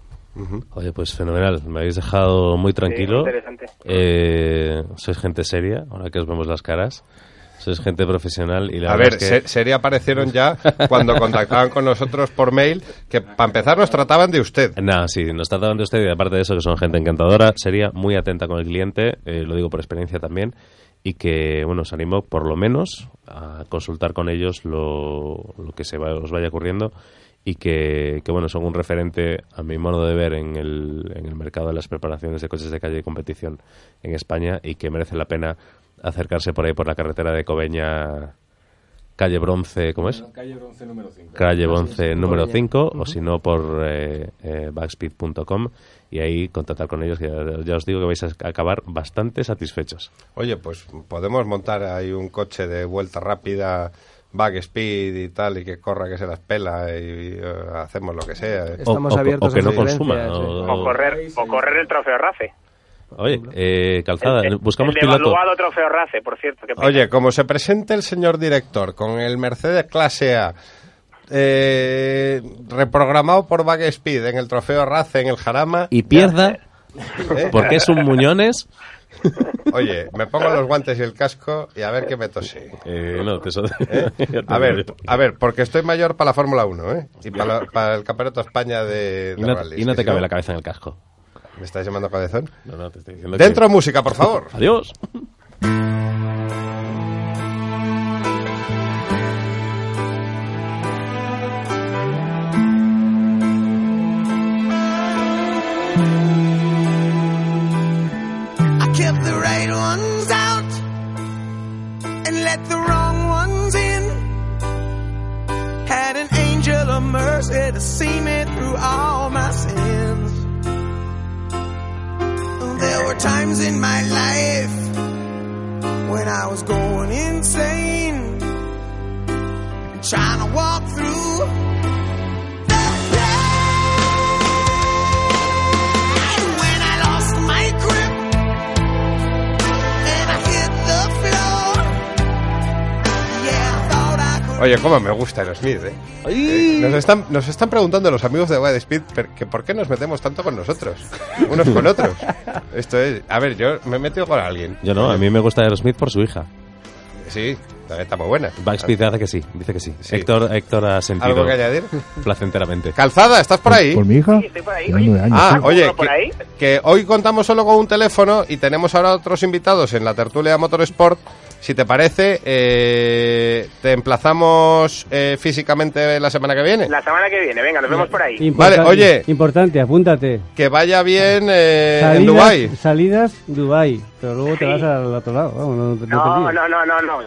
Oye, pues fenomenal. Me habéis dejado muy tranquilo. muy interesante. Eh, sois gente seria, ahora que os vemos las caras. Sois gente profesional y la A ver, es que... sería aparecieron ya cuando contactaban con nosotros por mail, que para empezar nos trataban de usted. Nada, sí, nos trataban de usted y aparte de eso que son gente encantadora, sería muy atenta con el cliente, eh, lo digo por experiencia también, y que, bueno, os animo por lo menos a consultar con ellos lo, lo que se va- os vaya ocurriendo y que, que, bueno, son un referente, a mi modo de ver, en el, en el mercado de las preparaciones de coches de calle y competición en España y que merece la pena acercarse por ahí por la carretera de Cobeña, calle Bronce, ¿cómo es? Calle Bronce número 5. calle Bonce número Coruña. 5 o si no por eh, eh, backspeed.com y ahí contactar con ellos que ya, ya os digo que vais a acabar bastante satisfechos. Oye, pues podemos montar ahí un coche de vuelta rápida, back speed y tal, y que corra, que se las pela, y, eh, hacemos lo que sea. Estamos o, abiertos o que a no consuma. sí. o- O correr, o correr el trofeo RAFE. Oye, eh, Calzada, El- buscamos el piloto. trofeo RACE, por cierto. Oye, como se presente el señor director con el Mercedes Clase A eh, reprogramado por Speed en el trofeo RACE en el Jarama, Y pierda, ¿eh? porque es un Muñones. Oye, me pongo los guantes y el casco y a ver qué me tose. Eh, no, te so- ¿eh? A ver, a ver, porque estoy mayor para la Fórmula 1, ¿eh? Y para, la- para el Campeonato de España de, de Y no, rallies, y no que te cabe la cabeza en el casco. ¿Me estás llamando cabezón? No, no, te estoy diciendo Dentro que- música, por favor. Adiós. I kept the right ones out and let the wrong ones in. Had an angel of mercy to see me through all my sins. There were times in my life when I was going insane, trying to walk through Oye, cómo me gusta Aerosmith, ¿eh? Eh, Nos están, nos están preguntando los amigos de Wild Speed que por qué nos metemos tanto con nosotros, unos con otros. Esto es, a ver, yo me he metido con alguien. Yo no, a mí me gusta Aerosmith por su hija. Sí, también está muy buena. Backspeed hace que sí, dice que sí. Sí. Héctor, Héctor ha sentido ¿Algo que añadir? placenteramente. Calzada, ¿estás por ahí? ¿Por mi hija? Sí, estoy por ahí. Oye. Ah, sí. oye, ¿Alguno por ahí? que, que hoy contamos solo con un teléfono y tenemos ahora otros invitados en la tertulia Motorsport. Si te parece, eh, te emplazamos eh, físicamente la semana que viene. La semana que viene, venga, nos vemos por ahí. Importa- Vale, oye. Importante, apúntate. Que vaya bien eh, en Dubái. salidas, Dubai. Pero luego te vas al otro lado. Vamos, no, no No, no, no, no, no.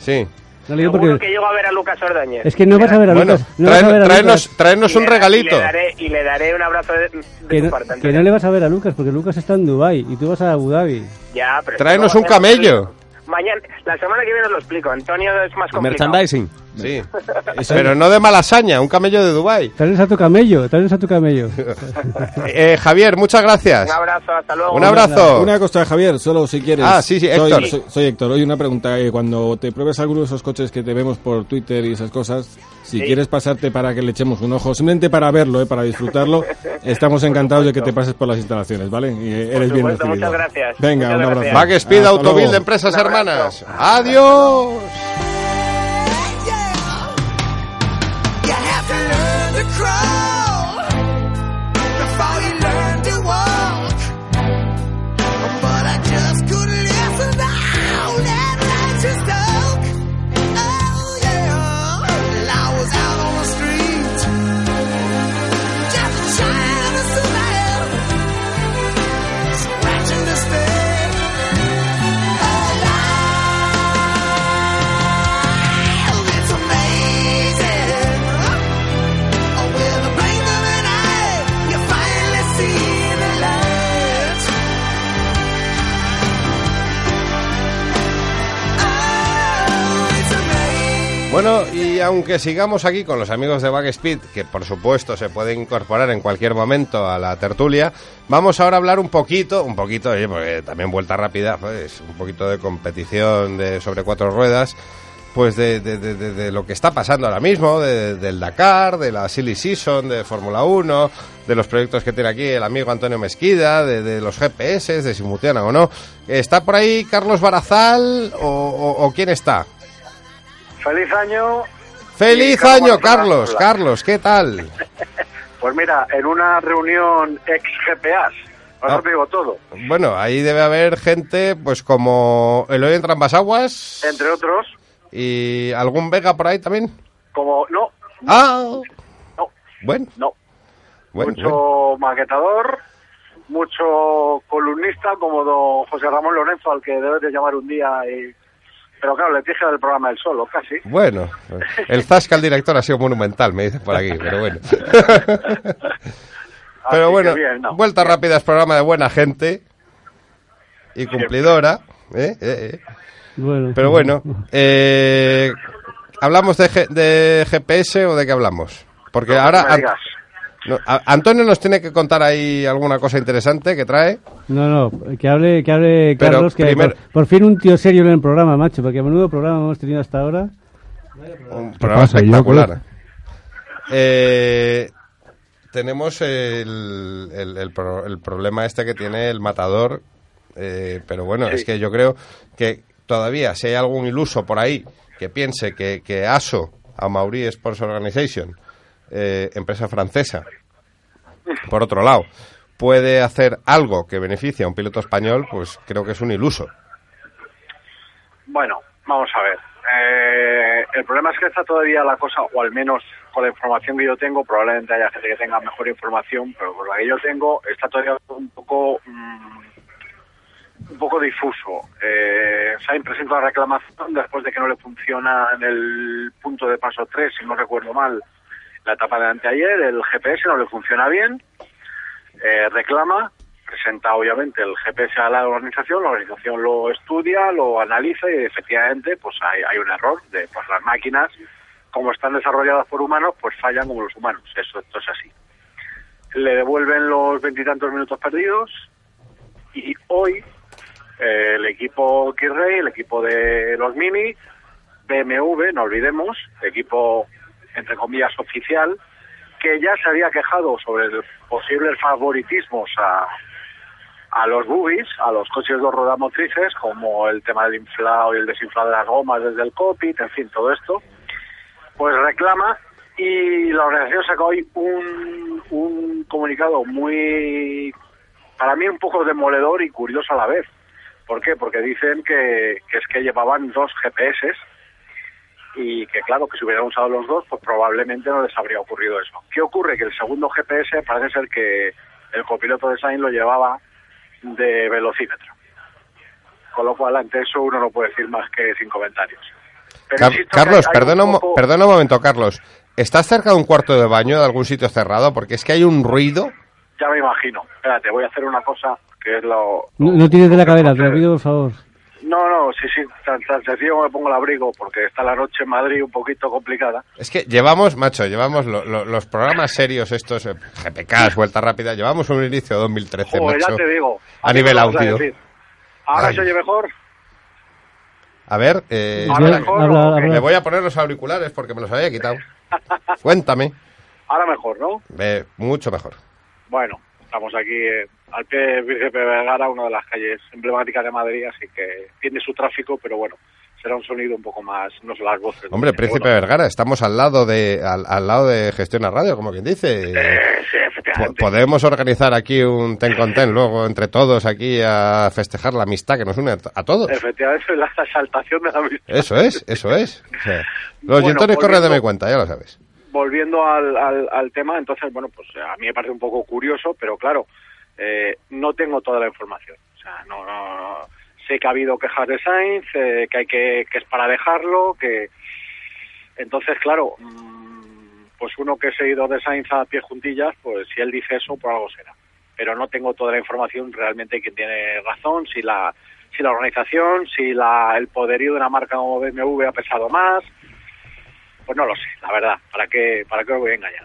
Sí. No le digo Seguro porque... que llego a ver a Lucas Ordóñez. Es que no vas a ver a Bueno, Lucas. No vas a traen- ver a traernos, Lucas. traernos Y un regalito. Y le daré, y le daré un abrazo de, de Que tu no, parte, que Antonio. no le vas a ver a Lucas porque Lucas está en Dubai y tú vas a Abu Dhabi. Ya, pero Traernos no un camello. Mañana, la semana que viene os lo explico. Antonio es más complicado. Merchandising. Sí. Pero no de malasaña, un camello de Dubái. Traes a tu camello, traes a tu camello. Eh, Javier, muchas gracias. Un abrazo, hasta luego. Un abrazo. Una cosa, Javier, solo si quieres. Ah, sí, sí, Soy- Héctor. Soy, soy Héctor. Oye, una pregunta. eh, cuando te pruebes alguno de esos coches que te vemos por Twitter y esas cosas, si Sí. quieres pasarte para que le echemos un ojo, simplemente para verlo, eh, para disfrutarlo, estamos encantados de que te pases por las instalaciones, ¿vale? Y eh, eres bien recibido. muchas gracias. Venga, Muchas un abrazo. gracias. Back Speed de Empresas. Hermanas. Adiós. Bueno, y aunque sigamos aquí con los amigos de Backspeed, que por supuesto se pueden incorporar en cualquier momento a la tertulia, vamos ahora a hablar un poquito, un poquito, también vuelta rápida, pues un poquito de competición de sobre cuatro ruedas, pues de, lo que está pasando ahora mismo, de- del Dakar, de la Silly Season, de Fórmula 1, de los proyectos que tiene aquí el amigo Antonio Mesquida, de, los GPS, de si o no. ¿Está por ahí Carlos Barazal o- o quién está? Feliz año. ¡Feliz Carlos año. Carlos! Carlos, ¿qué tal? Pues mira, en una reunión ex GPAs, ahora Ah. te digo todo, Bueno, ahí debe haber gente, pues como Eloy en Aguas entre otros, y algún Vega por ahí también. como no, ¡Ah! no, Bueno, no, bueno, mucho bueno. maquetador, mucho columnista como don José Ramón Lorenzo, al que debes de llamar un día y... Pero claro, le dije del programa El Solo, casi. Bueno, el Zasca, el director, ha sido monumental, me dicen por aquí, pero bueno. pero Así bueno, bien, no. vuelta rápida es programa de buena gente y cumplidora. ¿eh? Eh, eh. Bueno. Pero bueno, eh, ¿hablamos de, G- de GPS o de qué hablamos? Porque ahora No, a- Antonio nos tiene que contar ahí alguna cosa interesante que trae. No, no, que hable, que hable Pero Carlos, que por, por fin un tío serio en el programa, macho, porque a menudo programa hemos tenido hasta ahora. Un programa espectacular. Eh, tenemos el, el- el pro- el problema este que tiene el matador, eh, pero bueno, es que yo creo que todavía si hay algún iluso por ahí que piense que, que ASO, a Mauri Sports Organization, eh, empresa francesa, por otro lado, puede hacer algo que beneficie a un piloto español, pues creo que es un iluso. Bueno, vamos a ver. Eh, el problema es que está todavía la cosa, o al menos con la información que yo tengo, probablemente haya gente que tenga mejor información, pero con la que yo tengo está todavía un poco mm, un poco difuso. Eh, Sainz presenta la reclamación después de que no le funciona en el punto de paso 3, si no recuerdo mal, la etapa de anteayer, el GPS no le funciona bien, eh, reclama, presenta obviamente el GPS a la organización, la organización lo estudia, lo analiza y efectivamente pues hay, hay un error de pues las máquinas como están desarrolladas por humanos pues fallan como los humanos, eso esto es así. Le devuelven los veintitantos minutos perdidos y hoy eh, el equipo Kirrey, el equipo de los Mini, BMW, no olvidemos, equipo entre comillas oficial, que ya se había quejado sobre posibles favoritismos a, a los buggies, a los coches dos ruedas motrices, como el tema del inflado y el desinflado de las gomas desde el cockpit, en fin, todo esto, pues reclama y la organización sacó hoy un, un comunicado muy, para mí un poco demoledor y curioso a la vez. ¿Por qué? Porque dicen que, que es que llevaban dos GPS y que claro, que si hubieran usado los dos, pues probablemente no les habría ocurrido eso. ¿Qué ocurre? Que el segundo GPS parece ser que el copiloto de Sainz lo llevaba de velocímetro. Con lo cual, ante eso uno no puede decir más que sin comentarios. Pero Car- Carlos, perdona, un poco- perdona un momento, Carlos. ¿Estás cerca de un cuarto de baño de algún sitio cerrado? Porque es que hay un ruido. Ya me imagino. Espérate, voy a hacer una cosa que es lo... No, no tires de la cadera, te lo pido por favor. No, no, sí, sí, tan, tan sencillo como me pongo el abrigo, porque está la noche en Madrid un poquito complicada. Es que llevamos, macho, llevamos lo- lo- los programas serios estos, eh, GPK, Vuelta Rápida, llevamos un inicio de 2013, Joder, macho. ya te digo. A nivel a audio. ¿Ahora Ay. se oye mejor? A ver, eh, habla- me voy a poner los auriculares porque me los había quitado. Cuéntame. Ahora mejor, ¿no? Eh, mucho mejor. Bueno, estamos aquí eh, al pie de Príncipe Vergara, una de las calles emblemáticas de Madrid, así que tiene su tráfico, pero bueno, será un sonido un poco más, no son las voces. Hombre. Príncipe Bueno, Vergara, estamos al lado de al, al lado de Gestiona Radio, como quien dice. eh, sí, efectivamente. Podemos organizar aquí un ten con ten luego entre todos aquí a festejar la amistad que nos une a, to- a todos. Efectivamente, la exaltación de la amistad. Eso es, eso es. O sea, los Bueno, gintones corren de mi cuenta, ya lo sabes. Volviendo al, al, al tema, entonces, bueno, pues a mí me parece un poco curioso, pero claro, eh, no tengo toda la información. O sea, no, no- no- sé que ha habido quejas de Sainz, eh, que hay que, que es para dejarlo, que entonces, claro, mm, pues uno que es seguidor de Sainz a pie juntillas, pues si él dice eso, por algo será. Pero no tengo toda la información realmente quién tiene razón, si la si la organización, si la, el poderío de una marca como BMW ha pesado más, pues no lo sé, la verdad, ¿para qué, para qué os voy a engañar?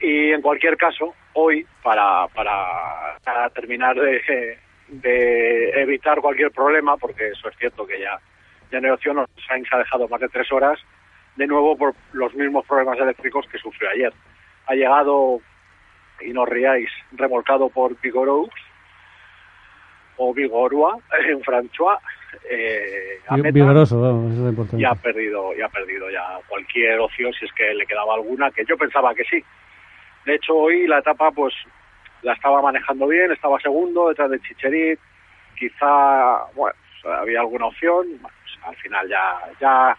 Y en cualquier caso, hoy, para, para, para terminar de, evitar cualquier problema, porque eso es cierto que ya, ya en el Sainz ha dejado más de tres horas, de nuevo por los mismos problemas eléctricos que sufrió ayer. Ha llegado, y no os riáis, remolcado por Vigorous, o Vigorua, en François, eh, a Vi- meta. Vigoroso, eso es importante. ha perdido y ha perdido ya cualquier opción si es que le quedaba alguna que yo pensaba que sí. De hecho hoy la etapa pues la estaba manejando bien estaba segundo detrás de Chicherit quizá bueno había alguna opción bueno, pues, al final ya ya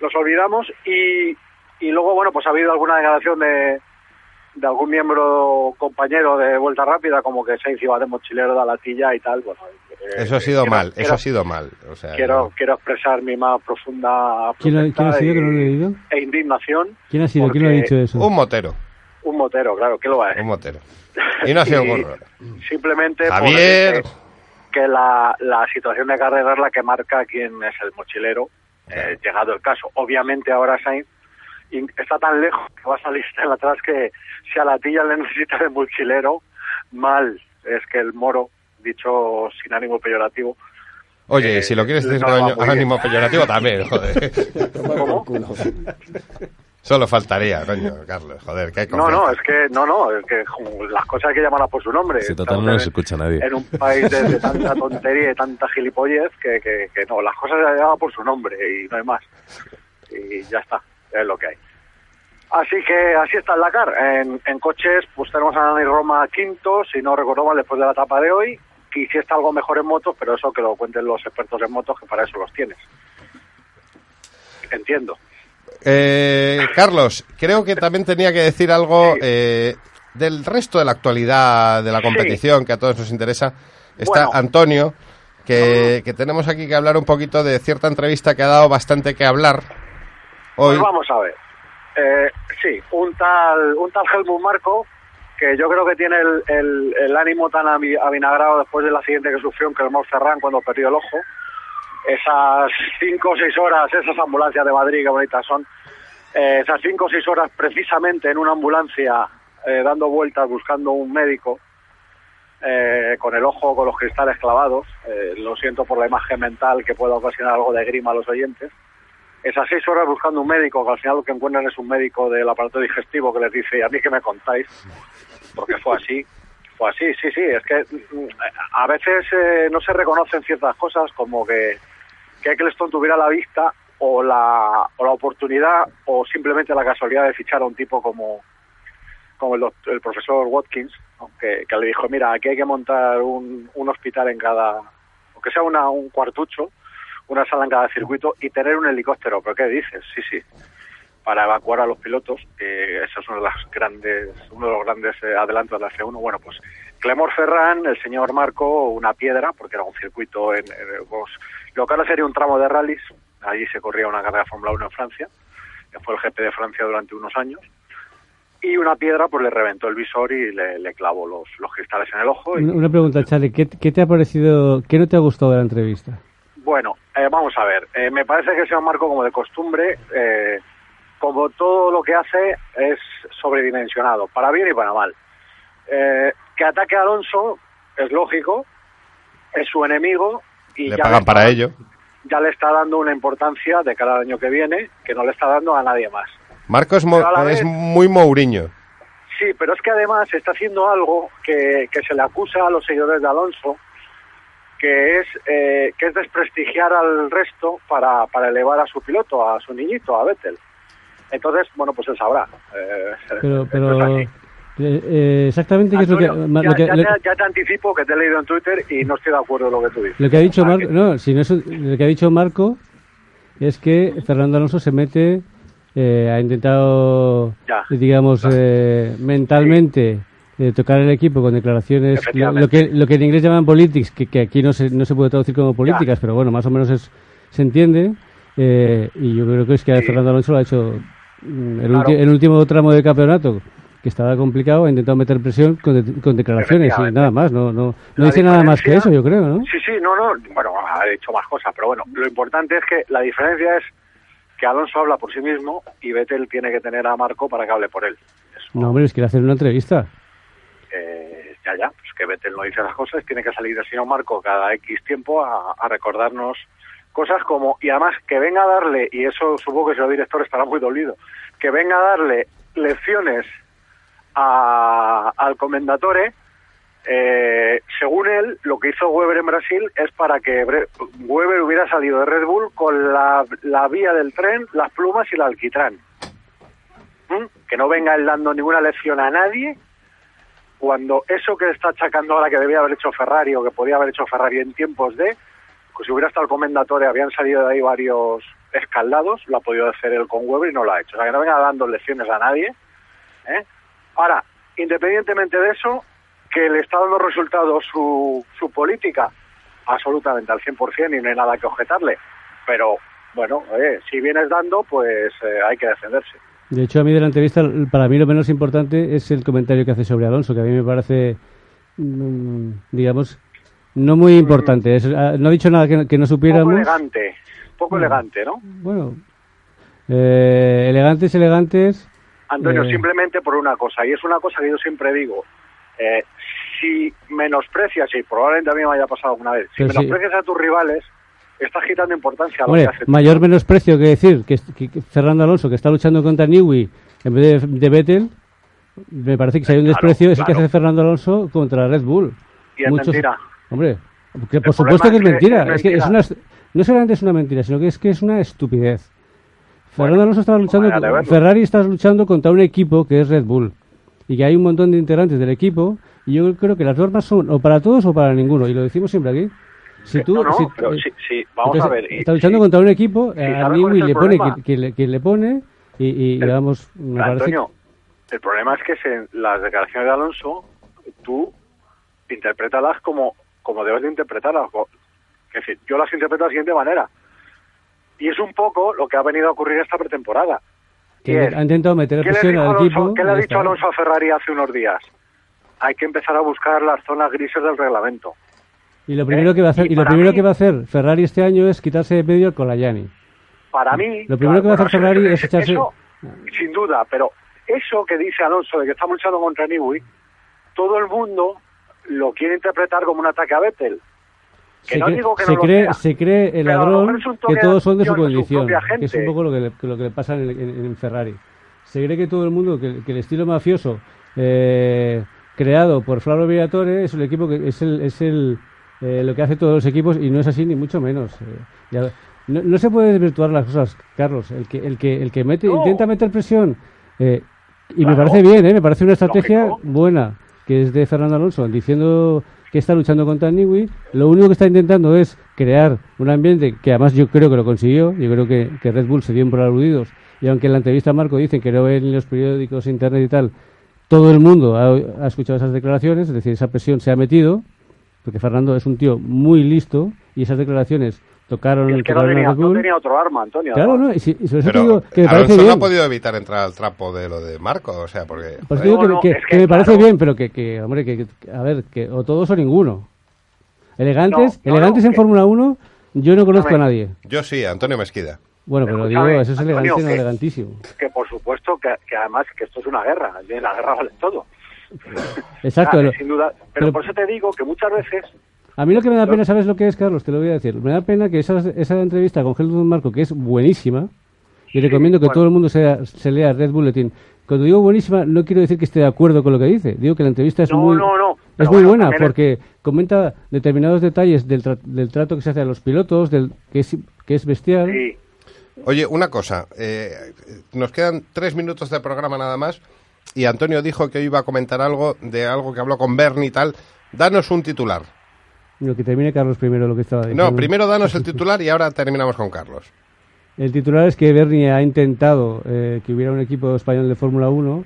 los olvidamos. Y y luego bueno pues ha habido alguna declaración de de algún miembro compañero de vuelta rápida como que se iba de mochilero de la latilla y tal bueno eh, Eso ha sido quiero- mal, eso quiero- ha sido mal. O sea, quiero quiero expresar mi más profunda ¿Quién, ha- quién ha sido que no lo he leído? e indignación ¿Quién ha sido? ¿Quién lo ha dicho eso? un motero, un motero claro que lo va a un motero. Y no ha sido gorro. simplemente por Javier. que, la, la situación de carrera es la que marca quién es el mochilero eh, llegado el caso obviamente ahora Sainz y está tan lejos que va a salir tan atrás que si a la tilla le necesita de mochilero, mal. Es que el moro, dicho sin ánimo peyorativo, Oye, Eh, si lo quieres decir no con ánimo peyorativo también, joder. ¿Cómo? Solo faltaría, coño, Carlos, joder, que hay No, no, es que no, no, es que las cosas hay que llamarlas por su nombre. Si total no en- escucha nadie. En un país de, de tanta tontería y de tanta gilipollez que, que, que no, las cosas se llaman por su nombre y no hay más. Y ya está, es lo que hay. Así que así está el Dakar. En, en coches, pues tenemos a Nani Roma quinto, si no recuerdo mal, después de la etapa de hoy. Y si está algo mejor en motos, pero eso que lo cuenten los expertos en motos, que para eso los tienes. Entiendo. Eh, Carlos, creo que también tenía que decir algo eh, del resto de la actualidad de la Sí. competición que a todos nos interesa. Está Bueno. Antonio, que, que tenemos aquí que hablar un poquito de cierta entrevista que ha dado bastante que hablar hoy. Pues vamos a ver. Eh, sí, un tal, un tal Helmut Marco, que yo creo que tiene el, ánimo tan avinagrado después del accidente que sufrió en Clermont Ferrand cuando perdió el ojo. Esas cinco o seis horas, esas ambulancias de Madrid, que bonitas son, eh, esas cinco o seis horas precisamente en una ambulancia eh, dando vueltas buscando un médico eh, con el ojo con los cristales clavados. Eh, lo siento por la imagen mental que pueda ocasionar algo de grima a los oyentes esas seis horas buscando un médico, que al final lo que encuentran es un médico del aparato digestivo que les dice, ¿y a mí qué me contáis? Porque fue así. Fue así, sí, sí. Es que mm, a veces eh, no se reconocen ciertas cosas como que, que Eccleston tuviera la vista o la, o la oportunidad o simplemente la casualidad de fichar a un tipo como, como el, doct- el profesor Watkins, ¿no? que, que le dijo, mira, aquí hay que montar un, un hospital en cada, aunque sea una, un cuartucho, una sala en cada circuito y tener un helicóptero. ¿Pero qué dices? Sí, sí. Para evacuar a los pilotos, que eso es uno de, las grandes, uno de los grandes eh, adelantos de la F1. Bueno, pues Clemor Ferran, el señor Marco, una piedra, porque era un circuito en, en- pues, lo que ahora sería un tramo de rallies. Allí se corría una carrera Fórmula 1 en Francia, fue el GP de Francia durante unos años. Y una piedra pues le reventó el visor y le, clavó los, los cristales en el ojo. Y, una pregunta, Charlie, ¿qué, qué te ha parecido, qué no te ha gustado de la entrevista? Bueno, eh, vamos a ver. Eh, me parece que el señor Marco, como de costumbre, eh, como todo lo que hace, es sobredimensionado, para bien y para mal. Eh, que ataque a Alonso es lógico, es su enemigo y Le ya pagan está- para ello. ya le está dando una importancia de cada año que viene que no le está dando a nadie más. Mo- la es vez- muy Mourinho. Sí, pero es que además está haciendo algo que, que se le acusa a los seguidores de Alonso, que es que es desprestigiar al resto para, para elevar a su piloto, a su niñito, a Vettel. Entonces, bueno, pues él sabrá. Eh, Pero, pero eh, eh, exactamente qué es lo que, ya, lo que- ya lo- te, ya te anticipo que te he leído en Twitter y no estoy de acuerdo en lo que tú dices. lo que ha dicho Marco, no, lo que ha dicho Marco es que Fernando Alonso se mete, eh, ha intentado, Ya. digamos, eh, mentalmente eh, tocar el equipo con declaraciones, lo, que lo que en inglés llaman politics, que, que aquí no se, no se puede traducir como políticas, pero bueno, más o menos es, se entiende. eh, y yo creo que es que Sí. Fernando Alonso lo ha hecho mm, el, Claro. el último tramo de campeonato que estaba complicado, ha intentado meter presión con, de- con declaraciones y nada más, no, no, no dice nada más que eso, yo creo, ¿no? Sí, sí, no, no, bueno, ha dicho más cosas, pero bueno, lo importante es que la diferencia es que Alonso habla por sí mismo y Vettel tiene que tener a Marco para que hable por él. Eso, No, hombre, es que hacer una entrevista. Eh, ya, ya, pues que Vettel no dice las cosas, tiene que salir el señor Marco cada X tiempo a, recordarnos cosas como, y además que venga a darle, y eso supongo que el señor director estará muy dolido, que venga a darle lecciones a- al comendatore, eh, según él, lo que hizo Weber en Brasil es para que Weber hubiera salido de Red Bull con la, la vía del tren, las plumas y el alquitrán. ¿Mm? Que no venga él dando ninguna lección a nadie cuando eso que está achacando ahora que debía haber hecho Ferrari o que podía haber hecho Ferrari en tiempos de, pues si hubiera estado el comendatore, habían salido de ahí varios escaldados, lo ha podido hacer él con Weber y no lo ha hecho. O sea, que no venga dando lecciones a nadie. ¿eh? Ahora, independientemente de eso, que le está dando resultados su, su política, absolutamente al 100% y no hay nada que objetarle. Pero, bueno, oye, si vienes dando, pues eh, hay que defenderse. De hecho, a mí de la entrevista, para mí lo menos importante es el comentario que hace sobre Alonso, que a mí me parece, mm, digamos, no muy importante. Es- ah, no ha dicho nada que, no- que no poco supiéramos. elegante, poco Bueno. elegante, ¿no? Bueno, Eh, elegantes, elegantes. Antonio, Eh. simplemente por una cosa, y es una cosa que yo siempre digo, eh, si menosprecias, y probablemente a mí me haya pasado alguna vez, si Pero sí. menosprecias a tus rivales, estás quitando importancia a lo Hombre, que hace tu mayor menosprecio que decir que, que- que Fernando Alonso, que está luchando contra Newey en vez de, de Vettel, me parece que si hay un Claro, desprecio es el que hace Fernando Alonso contra Red Bull. Y es mentira. Hombre, que por El supuesto que es mentira. es Es que es una, no solamente es una mentira, sino que es que es una estupidez. Fernando Alonso estaba luchando, vaya de verlo. Ferrari está luchando contra un equipo que es Red Bull y que hay un montón de integrantes del equipo y yo creo que las normas son o para todos o para ninguno y lo decimos siempre aquí. Si tú, no, no, si- pero eh, sí, sí, vamos entonces, a ver. está luchando sí, contra un equipo, Sí, a ¿sabes cuál Newey le pone que, que le, que le pone y, y, El- digamos, me parece Antonio, el problema es que se- las declaraciones de Alonso, tú interprétalas como, como debes de interpretarlas. Es decir, yo las interpreto de la siguiente manera. Y es un poco lo que ha venido a ocurrir esta pretemporada. que es, ha intentado meter ¿Qué le, presión al equipo. qué le ha dicho. Alonso a Ferrari hace unos días? Hay que empezar a buscar las zonas grises del reglamento. Y lo primero ¿Eh? que va a hacer, Y y lo primero mí- que va a hacer Ferrari este año es quitarse de medio al Colayani. Para mí... Lo primero que va a hacer Ferrari es echarse- eso, sin duda, pero eso que dice Alonso de que estamos luchando contra Newey, todo el mundo lo quiere interpretar como un ataque a Vettel. Que se no cree, digo que se no cree, se cree el ladrón que de todos son de su condición, propia que es un poco lo que le, lo que le pasa en, en- en Ferrari. Se cree que todo el mundo, que, que el estilo mafioso eh, creado por Flavio Briatore es el equipo que es el, es el eh, lo que hace todos los equipos y no es así ni mucho menos. eh. Ya- no, no se puede desvirtuar las cosas, Carlos. El que el que el que mete No. intenta meter presión eh, y me parece bien, ¿eh? me parece una estrategia Lógico. buena que es de Fernando Alonso diciendo que está luchando contra Newey. Lo único que está intentando es crear un ambiente que además yo creo que lo consiguió. Yo creo que, que Red Bull se dio por aludidos. Y aunque en la entrevista a Marco dicen que no ven en los periódicos, internet y tal, todo el mundo ha, ha escuchado esas declaraciones, es decir, esa presión se ha metido, porque Fernando es un tío muy listo y esas declaraciones tocaron, Es que no tocaron a tenía, no tenía otro arma, Antonio. Claro, no, y, si- y sobre eso te Pero digo que me Alonso parece no bien. ha podido evitar entrar al trapo de lo de Marco, o sea, porque... Digo No, que, no, que- es que que, me parece bien, pero que, que, hombre, que, que- a ver, que o todos o ninguno. Elegantes, No, no, elegantes no, en Fórmula 1, yo no conozco a nadie. Yo sí, Antonio Mesquida. Bueno, pero Escúchame, digo, eso es Antonio, elegante, no que- elegantísimo. Que por supuesto que, que además que esto es una guerra. En la guerra vale todo. Exacto. Sin duda. Pero, pero- por eso te digo que muchas veces a mí lo que me da pena, ¿sabes lo que es, Carlos? Te lo voy a decir. Me da pena que esa, esa entrevista con Helmut Marco, que es buenísima, y recomiendo que bueno. todo el mundo se, se lea Red Bulletin. Cuando digo buenísima, no quiero decir que esté de acuerdo con lo que dice. Digo que la entrevista es No, muy, no, no. es muy bueno, buena porque comenta determinados detalles del, tra- del trato que se hace a los pilotos, del que es, que es bestial. sí, Oye, una cosa, eh, nos quedan tres minutos de programa nada más y Antonio dijo que hoy iba a comentar algo de algo que habló con Bernie y tal. Danos un titular. Lo que termine Carlos primero lo que estaba diciendo. No, primero danos el titular y ahora terminamos con Carlos. El titular es que Bernie ha intentado eh, que hubiera un equipo español de Fórmula 1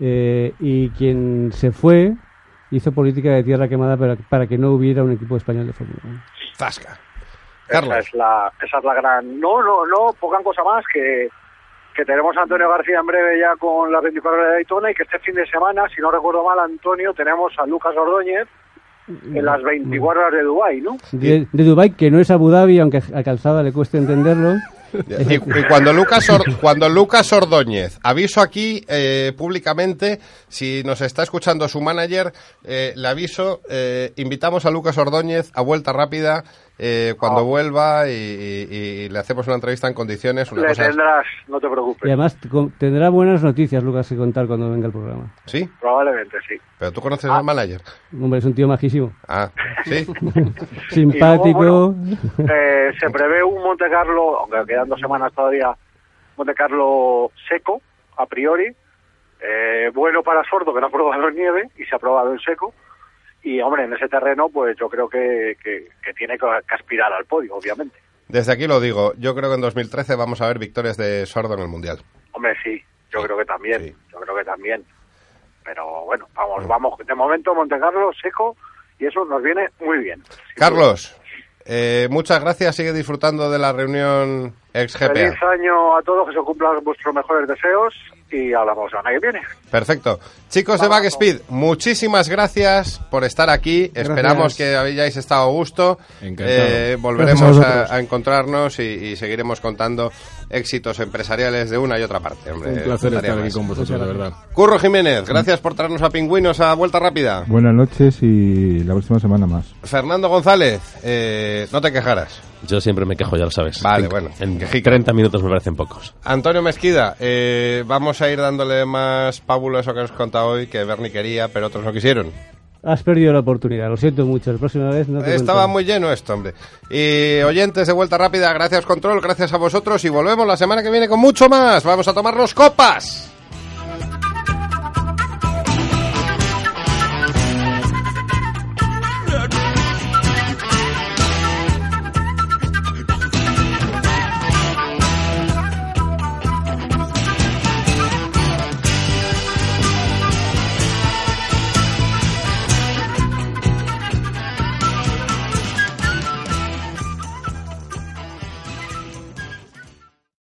eh, y quien se fue hizo política de tierra quemada para, para que no hubiera un equipo español de Fórmula 1. Zasca. esa Carlos. es, la, esa es la gran... No, no, no, pongan cosa más que, que tenemos a Antonio García en breve ya con las 24 horas de Daytona y que este fin de semana, si no recuerdo mal, Antonio, tenemos a Lucas Ordóñez en las 24 horas de Dubái, ¿no? De, de Dubái, que no es Abu Dhabi, aunque a Calzada le cueste entenderlo. Y, y cuando Lucas Or- cuando Lucas Ordóñez, aviso aquí eh, públicamente, si nos está escuchando su manager, eh, le aviso, eh, invitamos a Lucas Ordóñez a vuelta rápida eh, cuando Ah. vuelva y, y- y le hacemos una entrevista en condiciones. Una Le cosa tendrás, no te Y preocupes. además con- tendrá buenas noticias, Lucas, que contar cuando venga el programa. ¿Sí? Probablemente sí. ¿Pero tú conoces Ah. al manager? Hombre, es un tío majísimo. Ah, ¿sí? Simpático. Y Eh, se prevé un Monte Carlo, aunque quedan dos semanas todavía, Monte Carlo seco, a priori. Eh, bueno para Sordo, que no ha probado en nieve y se ha probado en seco. Y, hombre, en ese terreno, pues yo creo que, que, que tiene que, que aspirar al podio, obviamente. Desde aquí lo digo, yo creo que en 2013 vamos a ver victorias de Sordo en el Mundial. Hombre, sí, yo creo que también, Sí. yo creo que también. Pero bueno, vamos, vamos, de momento Monte Carlo seco y eso nos viene muy bien. Carlos, eh, muchas gracias, sigue disfrutando de la reunión Ex Feliz GPA. año a todos, que se cumplan vuestros mejores deseos y hablamos año que viene. Perfecto. Chicos de Backspeed, muchísimas gracias por estar aquí. Esperamos que hayáis estado a gusto. Encantado. Eh, volveremos a a, vosotros. a encontrarnos y, y seguiremos contando éxitos empresariales de una y otra parte. hombre. Un placer estar aquí más. con vosotros, de verdad. Curro Jiménez, gracias por traernos a Pingüinos a Vuelta Rápida. Buenas noches y la próxima semana más. Fernando González, eh, no te quejarás. Yo siempre me quejo, ya lo sabes. Vale, En- bueno, En quejica. 30 minutos me parecen pocos. Antonio Mezquida, eh, vamos a ir dándole más pábulo a eso que nos has contado hoy, que Bernie quería, pero otros no quisieron. Has perdido la oportunidad, lo siento mucho. La próxima vez no te Estaba cuento. muy lleno esto, hombre. Y oyentes de Vuelta Rápida, gracias Control, gracias a vosotros y volvemos la semana que viene con mucho más. Vamos a tomarnos copas.